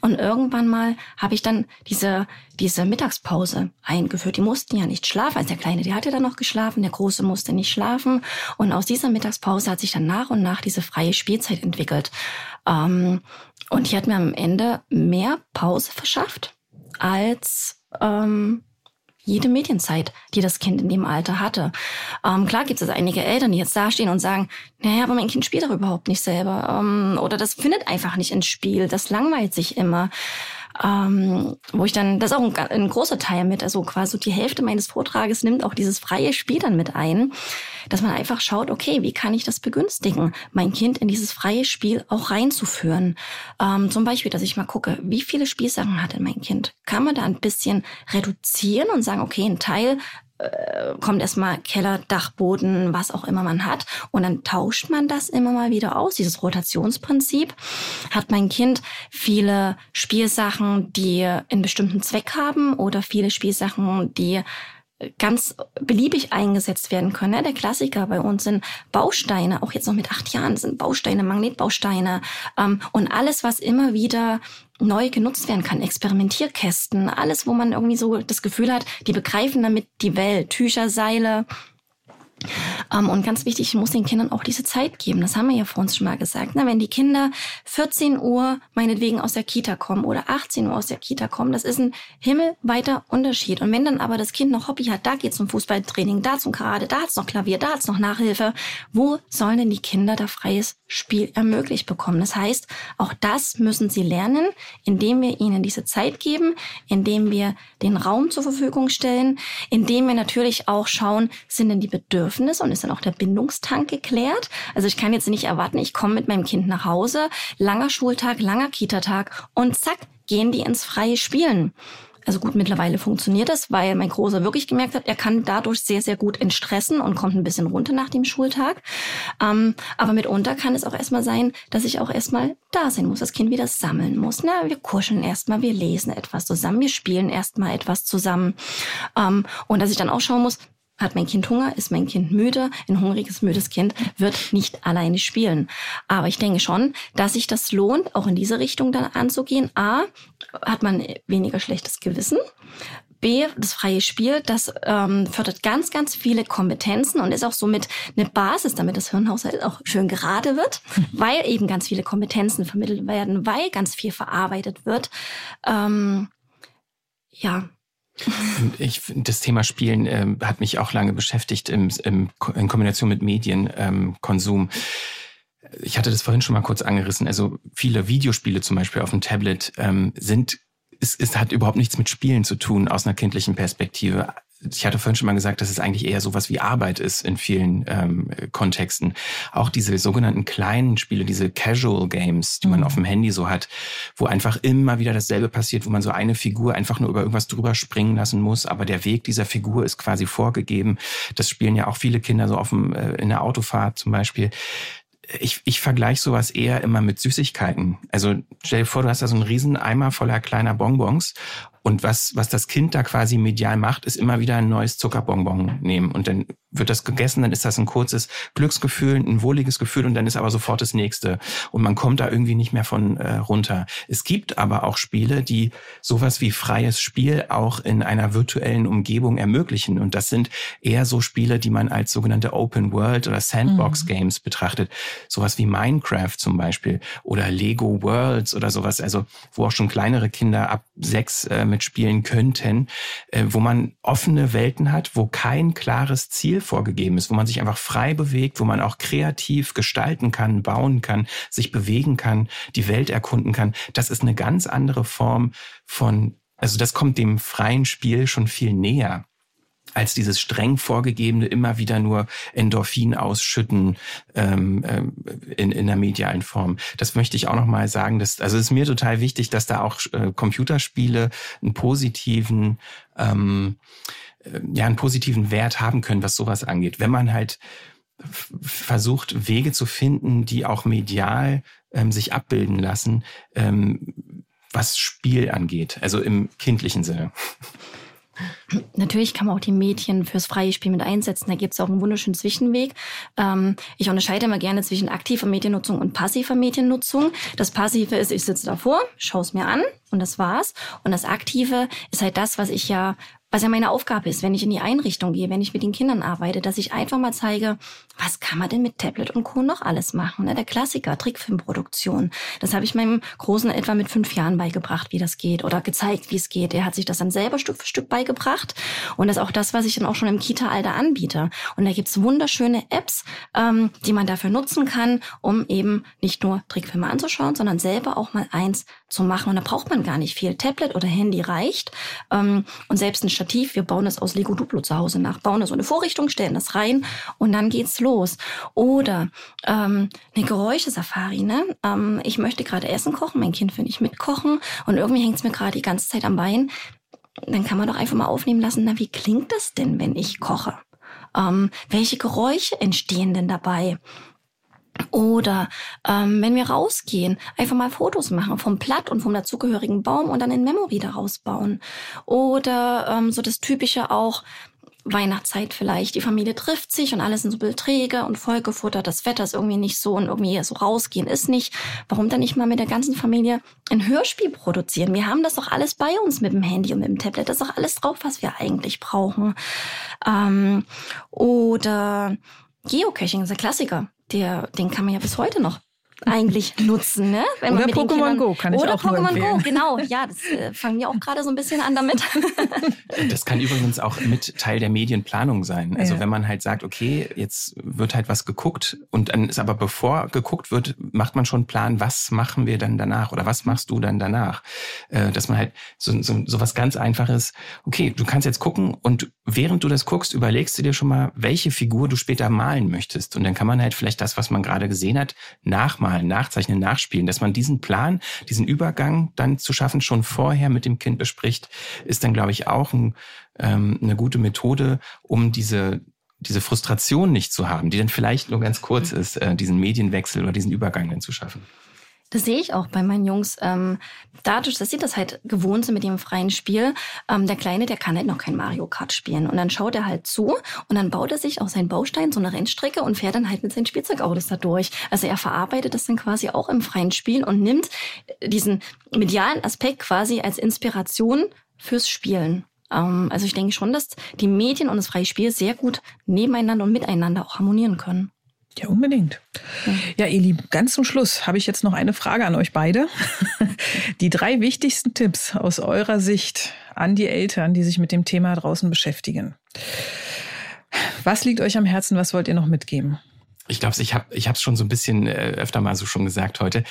Und irgendwann mal habe ich dann diese, diese Mittagspause eingeführt. Die mussten ja nicht schlafen. Also der Kleine, der hatte dann noch geschlafen, der Große musste nicht schlafen. Und aus dieser Mittagspause hat sich dann nach und nach diese freie Spielzeit entwickelt. Ähm, und die hat mir am Ende mehr Pause verschafft als ähm, jede Medienzeit, die das Kind in dem Alter hatte. Ähm, klar gibt es einige Eltern, die jetzt dastehen und sagen, naja, aber mein Kind spielt doch überhaupt nicht selber. Ähm, oder das findet einfach nicht ins Spiel, das langweilt sich immer ähm, wo ich dann, das ist auch ein, ein, großer Teil mit, also quasi die Hälfte meines Vortrages nimmt auch dieses freie Spiel dann mit ein, dass man einfach schaut, okay, wie kann ich das begünstigen, mein Kind in dieses freie Spiel auch reinzuführen. Ähm, zum Beispiel, dass ich mal gucke, wie viele Spielsachen hat denn mein Kind? Kann man da ein bisschen reduzieren und sagen, okay, ein Teil kommt erstmal Keller, Dachboden, was auch immer man hat. Und dann tauscht man das immer mal wieder aus. Dieses Rotationsprinzip hat mein Kind viele Spielsachen, die einen bestimmten Zweck haben oder viele Spielsachen, die ganz beliebig eingesetzt werden können. Ne? Der Klassiker bei uns sind Bausteine, auch jetzt noch mit acht Jahren sind Bausteine, Magnetbausteine ähm, und alles, was immer wieder neu genutzt werden kann. Experimentierkästen, alles, wo man irgendwie so das Gefühl hat, die begreifen damit die Welt. Tücher, Seile, ähm, und ganz wichtig, ich muss den Kindern auch diese Zeit geben. Das haben wir ja vor uns schon mal gesagt. Ne? Wenn die Kinder 14 Uhr meinetwegen aus der Kita kommen oder 18 Uhr aus der Kita kommen, das ist ein himmelweiter Unterschied. Und wenn dann aber das Kind noch Hobby hat, da geht's zum Fußballtraining, da zum Karate, da hat's noch Klavier, da hat's noch Nachhilfe, wo sollen denn die Kinder da freies Spiel ermöglicht bekommen? Das heißt, auch das müssen sie lernen, indem wir ihnen diese Zeit geben, indem wir den Raum zur Verfügung stellen, indem wir natürlich auch schauen, sind denn die Bedürfnisse Bedürfnis und ist dann auch der Bindungstank geklärt. Also ich kann jetzt nicht erwarten, ich komme mit meinem Kind nach Hause, langer Schultag, langer Kitatag und zack, gehen die ins freie Spielen. Also gut, mittlerweile funktioniert das, weil mein Großer wirklich gemerkt hat, er kann dadurch sehr, sehr gut entstressen und kommt ein bisschen runter nach dem Schultag. Ähm, aber mitunter kann es auch erstmal sein, dass ich auch erstmal da sein muss, das Kind wieder sammeln muss. Na, wir kuscheln erstmal, wir lesen etwas zusammen, wir spielen erstmal etwas zusammen. Ähm, und dass ich dann auch schauen muss, hat mein Kind Hunger? Ist mein Kind müde? Ein hungriges, müdes Kind wird nicht alleine spielen. Aber ich denke schon, dass sich das lohnt, auch in diese Richtung dann anzugehen. A, hat man weniger schlechtes Gewissen. B, das freie Spiel, das ähm, fördert ganz, ganz viele Kompetenzen und ist auch somit eine Basis, damit das Hirnhaushalt auch schön gerade wird, weil eben ganz viele Kompetenzen vermittelt werden, weil ganz viel verarbeitet wird. Ähm, ja, ich, das Thema Spielen äh, hat mich auch lange beschäftigt im, im, in Kombination mit Medienkonsum. Ähm, ich hatte das vorhin schon mal kurz angerissen. Also viele Videospiele zum Beispiel auf dem Tablet ähm, sind es, es hat überhaupt nichts mit Spielen zu tun aus einer kindlichen Perspektive. ich hatte vorhin schon mal gesagt, dass es eigentlich eher sowas wie Arbeit ist in vielen ähm, Kontexten. Auch diese sogenannten kleinen Spiele, diese Casual Games, die man mhm. auf dem Handy so hat, wo einfach immer wieder dasselbe passiert, wo man so eine Figur einfach nur über irgendwas drüber springen lassen muss, aber der Weg dieser Figur ist quasi vorgegeben. Das spielen ja auch viele Kinder so auf dem, äh, in der Autofahrt zum Beispiel ich, ich vergleiche sowas eher immer mit Süßigkeiten. Also stell dir vor, du hast da so einen riesen Eimer voller kleiner Bonbons und was, was das Kind da quasi medial macht, ist immer wieder ein neues Zuckerbonbon nehmen. Und dann wird das gegessen, dann ist das ein kurzes Glücksgefühl, ein wohliges Gefühl und dann ist aber sofort das nächste. Und man kommt da irgendwie nicht mehr von äh, runter. Es gibt aber auch Spiele, die sowas wie freies Spiel auch in einer virtuellen Umgebung ermöglichen. Und das sind eher so Spiele, die man als sogenannte Open World oder Sandbox mhm. Games betrachtet. Sowas wie Minecraft zum Beispiel oder Lego Worlds oder sowas. Also wo auch schon kleinere Kinder ab sechs äh, mitspielen könnten, äh, wo man offene Welten hat, wo kein klares Ziel vorgegeben ist, wo man sich einfach frei bewegt, wo man auch kreativ gestalten kann, bauen kann, sich bewegen kann, die Welt erkunden kann. Das ist eine ganz andere Form von, also das kommt dem freien Spiel schon viel näher als dieses streng vorgegebene immer wieder nur Endorphin ausschütten ähm, ähm, in, in der medialen Form. Das möchte ich auch noch mal sagen. Dass, also es ist mir total wichtig, dass da auch äh, Computerspiele einen positiven ähm, äh, ja einen positiven Wert haben können, was sowas angeht. Wenn man halt versucht, Wege zu finden, die auch medial ähm, sich abbilden lassen, ähm, was Spiel angeht, also im kindlichen Sinne. Natürlich kann man auch die Mädchen fürs freie Spiel mit einsetzen. Da gibt es auch einen wunderschönen Zwischenweg. Ähm, ich unterscheide immer gerne zwischen aktiver Mediennutzung und passiver Mediennutzung. Das Passive ist, ich sitze davor, schaue es mir an und das war's. Und das Aktive ist halt das, was ich ja was ja meine Aufgabe ist, wenn ich in die Einrichtung gehe, wenn ich mit den Kindern arbeite, dass ich einfach mal zeige, was kann man denn mit Tablet und Co. noch alles machen? Ne? Der Klassiker, Trickfilmproduktion. Das habe ich meinem Großen etwa mit fünf Jahren beigebracht, wie das geht oder gezeigt, wie es geht. Er hat sich das dann selber Stück für Stück beigebracht und das ist auch das, was ich dann auch schon im Kita-Alter anbiete. Und da gibt's wunderschöne Apps, ähm, die man dafür nutzen kann, um eben nicht nur Trickfilme anzuschauen, sondern selber auch mal eins zu machen. Und da braucht man gar nicht viel. Tablet oder Handy reicht. Ähm, und selbst ein Stativ. Wir bauen das aus Lego Duplo zu Hause nach, bauen da so eine Vorrichtung, stellen das rein und dann geht's los. Oder ähm, eine Geräuschesafari. Ne? Ähm, ich möchte gerade Essen kochen, mein Kind will nicht mitkochen und irgendwie hängt's mir gerade die ganze Zeit am Bein. Dann kann man doch einfach mal aufnehmen lassen, na, wie klingt das denn, wenn ich koche? Ähm, welche Geräusche entstehen denn dabei? Oder ähm, wenn wir rausgehen, einfach mal Fotos machen vom Platt und vom dazugehörigen Baum und dann in Memory daraus bauen. Oder ähm, so das Typische auch, Weihnachtszeit vielleicht, die Familie trifft sich und alle sind so träge und vollgefuttert, das Wetter ist irgendwie nicht so und irgendwie so rausgehen ist nicht. Warum dann nicht mal mit der ganzen Familie ein Hörspiel produzieren? Wir haben das doch alles bei uns mit dem Handy und mit dem Tablet, das ist doch alles drauf, was wir eigentlich brauchen. Ähm, oder Geocaching ist ein Klassiker der, den kann man ja bis heute noch eigentlich nutzen, ne? Wenn oder Pokémon Go kann ich oder auch Pokémon Go, genau. Ja, das äh, fangen wir auch gerade so ein bisschen an damit. das kann übrigens auch mit Teil der Medienplanung sein. Also ja. wenn man halt sagt, okay, jetzt wird halt was geguckt und dann ist aber bevor geguckt wird, macht man schon einen Plan, was machen wir dann danach oder was machst du dann danach? Äh, dass man halt so, so, so was ganz Einfaches, okay, du kannst jetzt gucken und während du das guckst, überlegst du dir schon mal, welche Figur du später malen möchtest. Und dann kann man halt vielleicht das, was man gerade gesehen hat, nachmalen nachmalen, nachzeichnen, nachspielen, dass man diesen Plan, diesen Übergang dann zu schaffen, schon vorher mit dem Kind bespricht, ist dann, glaube ich, auch ein, ähm, eine gute Methode, um diese diese Frustration nicht zu haben, die dann vielleicht nur ganz kurz ist, äh, diesen Medienwechsel oder diesen Übergang dann zu schaffen. Das sehe ich auch bei meinen Jungs. Ähm, dadurch, dass sie das halt gewohnt sind mit dem freien Spiel, ähm, der Kleine, der kann halt noch kein Mario Kart spielen. Und dann schaut er halt zu und dann baut er sich aus seinen Baustein so eine Rennstrecke und fährt dann halt mit seinen Spielzeugautos da durch. Also er verarbeitet das dann quasi auch im freien Spiel und nimmt diesen medialen Aspekt quasi als Inspiration fürs Spielen. Ähm, also ich denke schon, dass die Medien und das freie Spiel sehr gut nebeneinander und miteinander auch harmonieren können. Ja, unbedingt. Ja, ihr Lieben, ganz zum Schluss habe ich jetzt noch eine Frage an euch beide. Die drei wichtigsten Tipps aus eurer Sicht an die Eltern, die sich mit dem Thema draußen beschäftigen. Was liegt euch am Herzen? Was wollt ihr noch mitgeben? Ich glaube, ich habe ich es schon so ein bisschen äh, öfter mal so schon gesagt heute.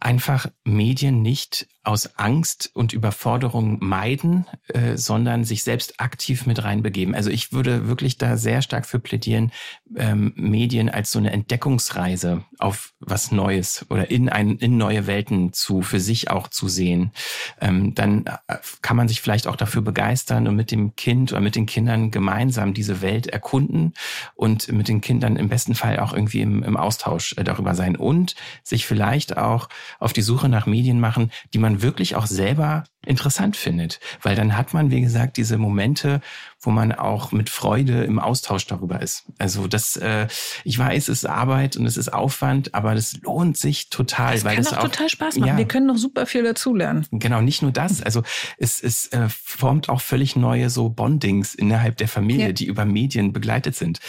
Einfach Medien nicht aus Angst und Überforderung meiden, äh, sondern sich selbst aktiv mit reinbegeben. Also ich würde wirklich da sehr stark für plädieren, ähm, Medien als so eine Entdeckungsreise auf was Neues oder in ein, in neue Welten zu, für sich auch zu sehen. Ähm, dann äh, kann man sich vielleicht auch dafür begeistern und mit dem Kind oder mit den Kindern gemeinsam diese Welt erkunden und mit den Kindern im besten Fall auch irgendwie im, im Austausch äh, darüber sein und sich vielleicht auch auf die Suche nach Medien machen, die man wirklich auch selber interessant findet. Weil dann hat man, wie gesagt, diese Momente, wo man auch mit Freude im Austausch darüber ist. Also das, äh, ich weiß, es ist Arbeit und es ist Aufwand, aber das lohnt sich total. Das weil kann das auch, auch total Spaß machen. Ja. Wir können noch super viel dazulernen. Genau, nicht nur das. Also es, es äh, formt auch völlig neue so Bondings innerhalb der Familie, Ja. die über Medien begleitet sind.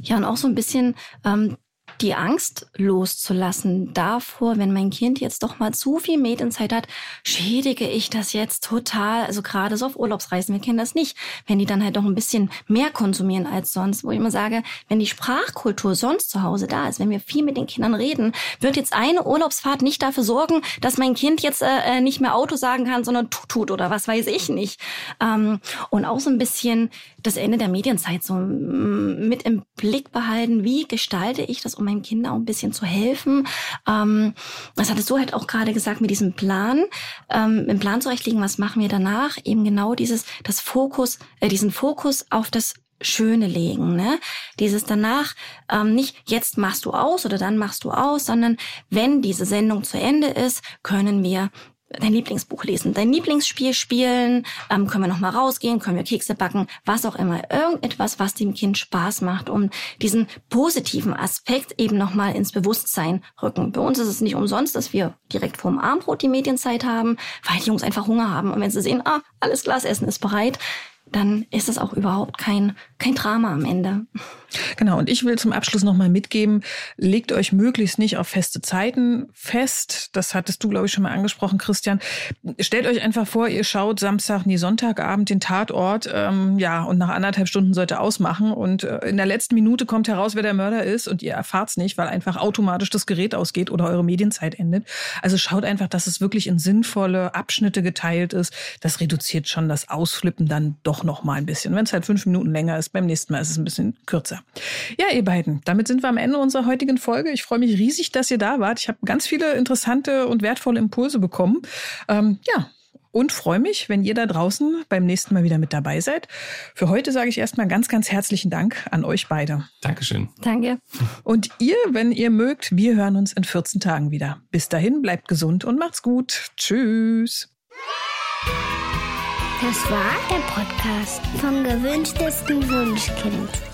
Ja, und auch so ein bisschen ähm, die Angst loszulassen davor, wenn mein Kind jetzt doch mal zu viel Medienzeit hat, schädige ich das jetzt total. Also gerade so auf Urlaubsreisen, wir kennen das nicht. Wenn die dann halt doch ein bisschen mehr konsumieren als sonst, wo ich immer sage, wenn die Sprachkultur sonst zu Hause da ist, wenn wir viel mit den Kindern reden, wird jetzt eine Urlaubsfahrt nicht dafür sorgen, dass mein Kind jetzt äh, nicht mehr Auto sagen kann, sondern tut tut oder was weiß ich nicht. Ähm, und auch so ein bisschen das Ende der Medienzeit so mm, mit im Blick behalten, wie gestalte ich das, um meinem Kind auch ein bisschen zu helfen. Ähm, das hattest du halt auch gerade gesagt mit diesem Plan, ähm, im Plan zurechtlegen, was machen wir danach? Eben genau dieses, das Fokus, äh, diesen Fokus auf das Schöne legen, ne? Dieses danach ähm, nicht jetzt machst du aus oder dann machst du aus, sondern wenn diese Sendung zu Ende ist, können wir dein Lieblingsbuch lesen, dein Lieblingsspiel spielen, ähm, können wir noch mal rausgehen, können wir Kekse backen, was auch immer, irgendetwas, was dem Kind Spaß macht, um diesen positiven Aspekt eben noch mal ins Bewusstsein rücken. Bei uns ist es nicht umsonst, dass wir direkt vorm Abendbrot die Medienzeit haben, weil die Jungs einfach Hunger haben und wenn sie sehen, ah, alles klar, das Essen ist bereit, dann ist es auch überhaupt kein kein Drama am Ende. Genau, und ich will zum Abschluss nochmal mitgeben, legt euch möglichst nicht auf feste Zeiten fest. Das hattest du, glaube ich, schon mal angesprochen, Christian. Stellt euch einfach vor, ihr schaut Samstag, nie Sonntagabend den Tatort, ähm, ja, und nach anderthalb Stunden sollte ausmachen. Und äh, in der letzten Minute kommt heraus, wer der Mörder ist und ihr erfahrt's nicht, weil einfach automatisch das Gerät ausgeht oder eure Medienzeit endet. Also schaut einfach, dass es wirklich in sinnvolle Abschnitte geteilt ist. Das reduziert schon das Ausflippen dann doch noch mal ein bisschen. Wenn es halt fünf Minuten länger ist, beim nächsten Mal ist es ein bisschen kürzer. Ja, ihr beiden, damit sind wir am Ende unserer heutigen Folge. Ich freue mich riesig, dass ihr da wart. Ich habe ganz viele interessante und wertvolle Impulse bekommen. Ähm, ja, und freue mich, wenn ihr da draußen beim nächsten Mal wieder mit dabei seid. Für heute sage ich erstmal ganz, ganz herzlichen Dank an euch beide. Dankeschön. Danke. Und ihr, wenn ihr mögt, wir hören uns in 14 Tagen wieder. Bis dahin, bleibt gesund und macht's gut. Tschüss. Das war der Podcast vom gewünschtesten Wunschkind.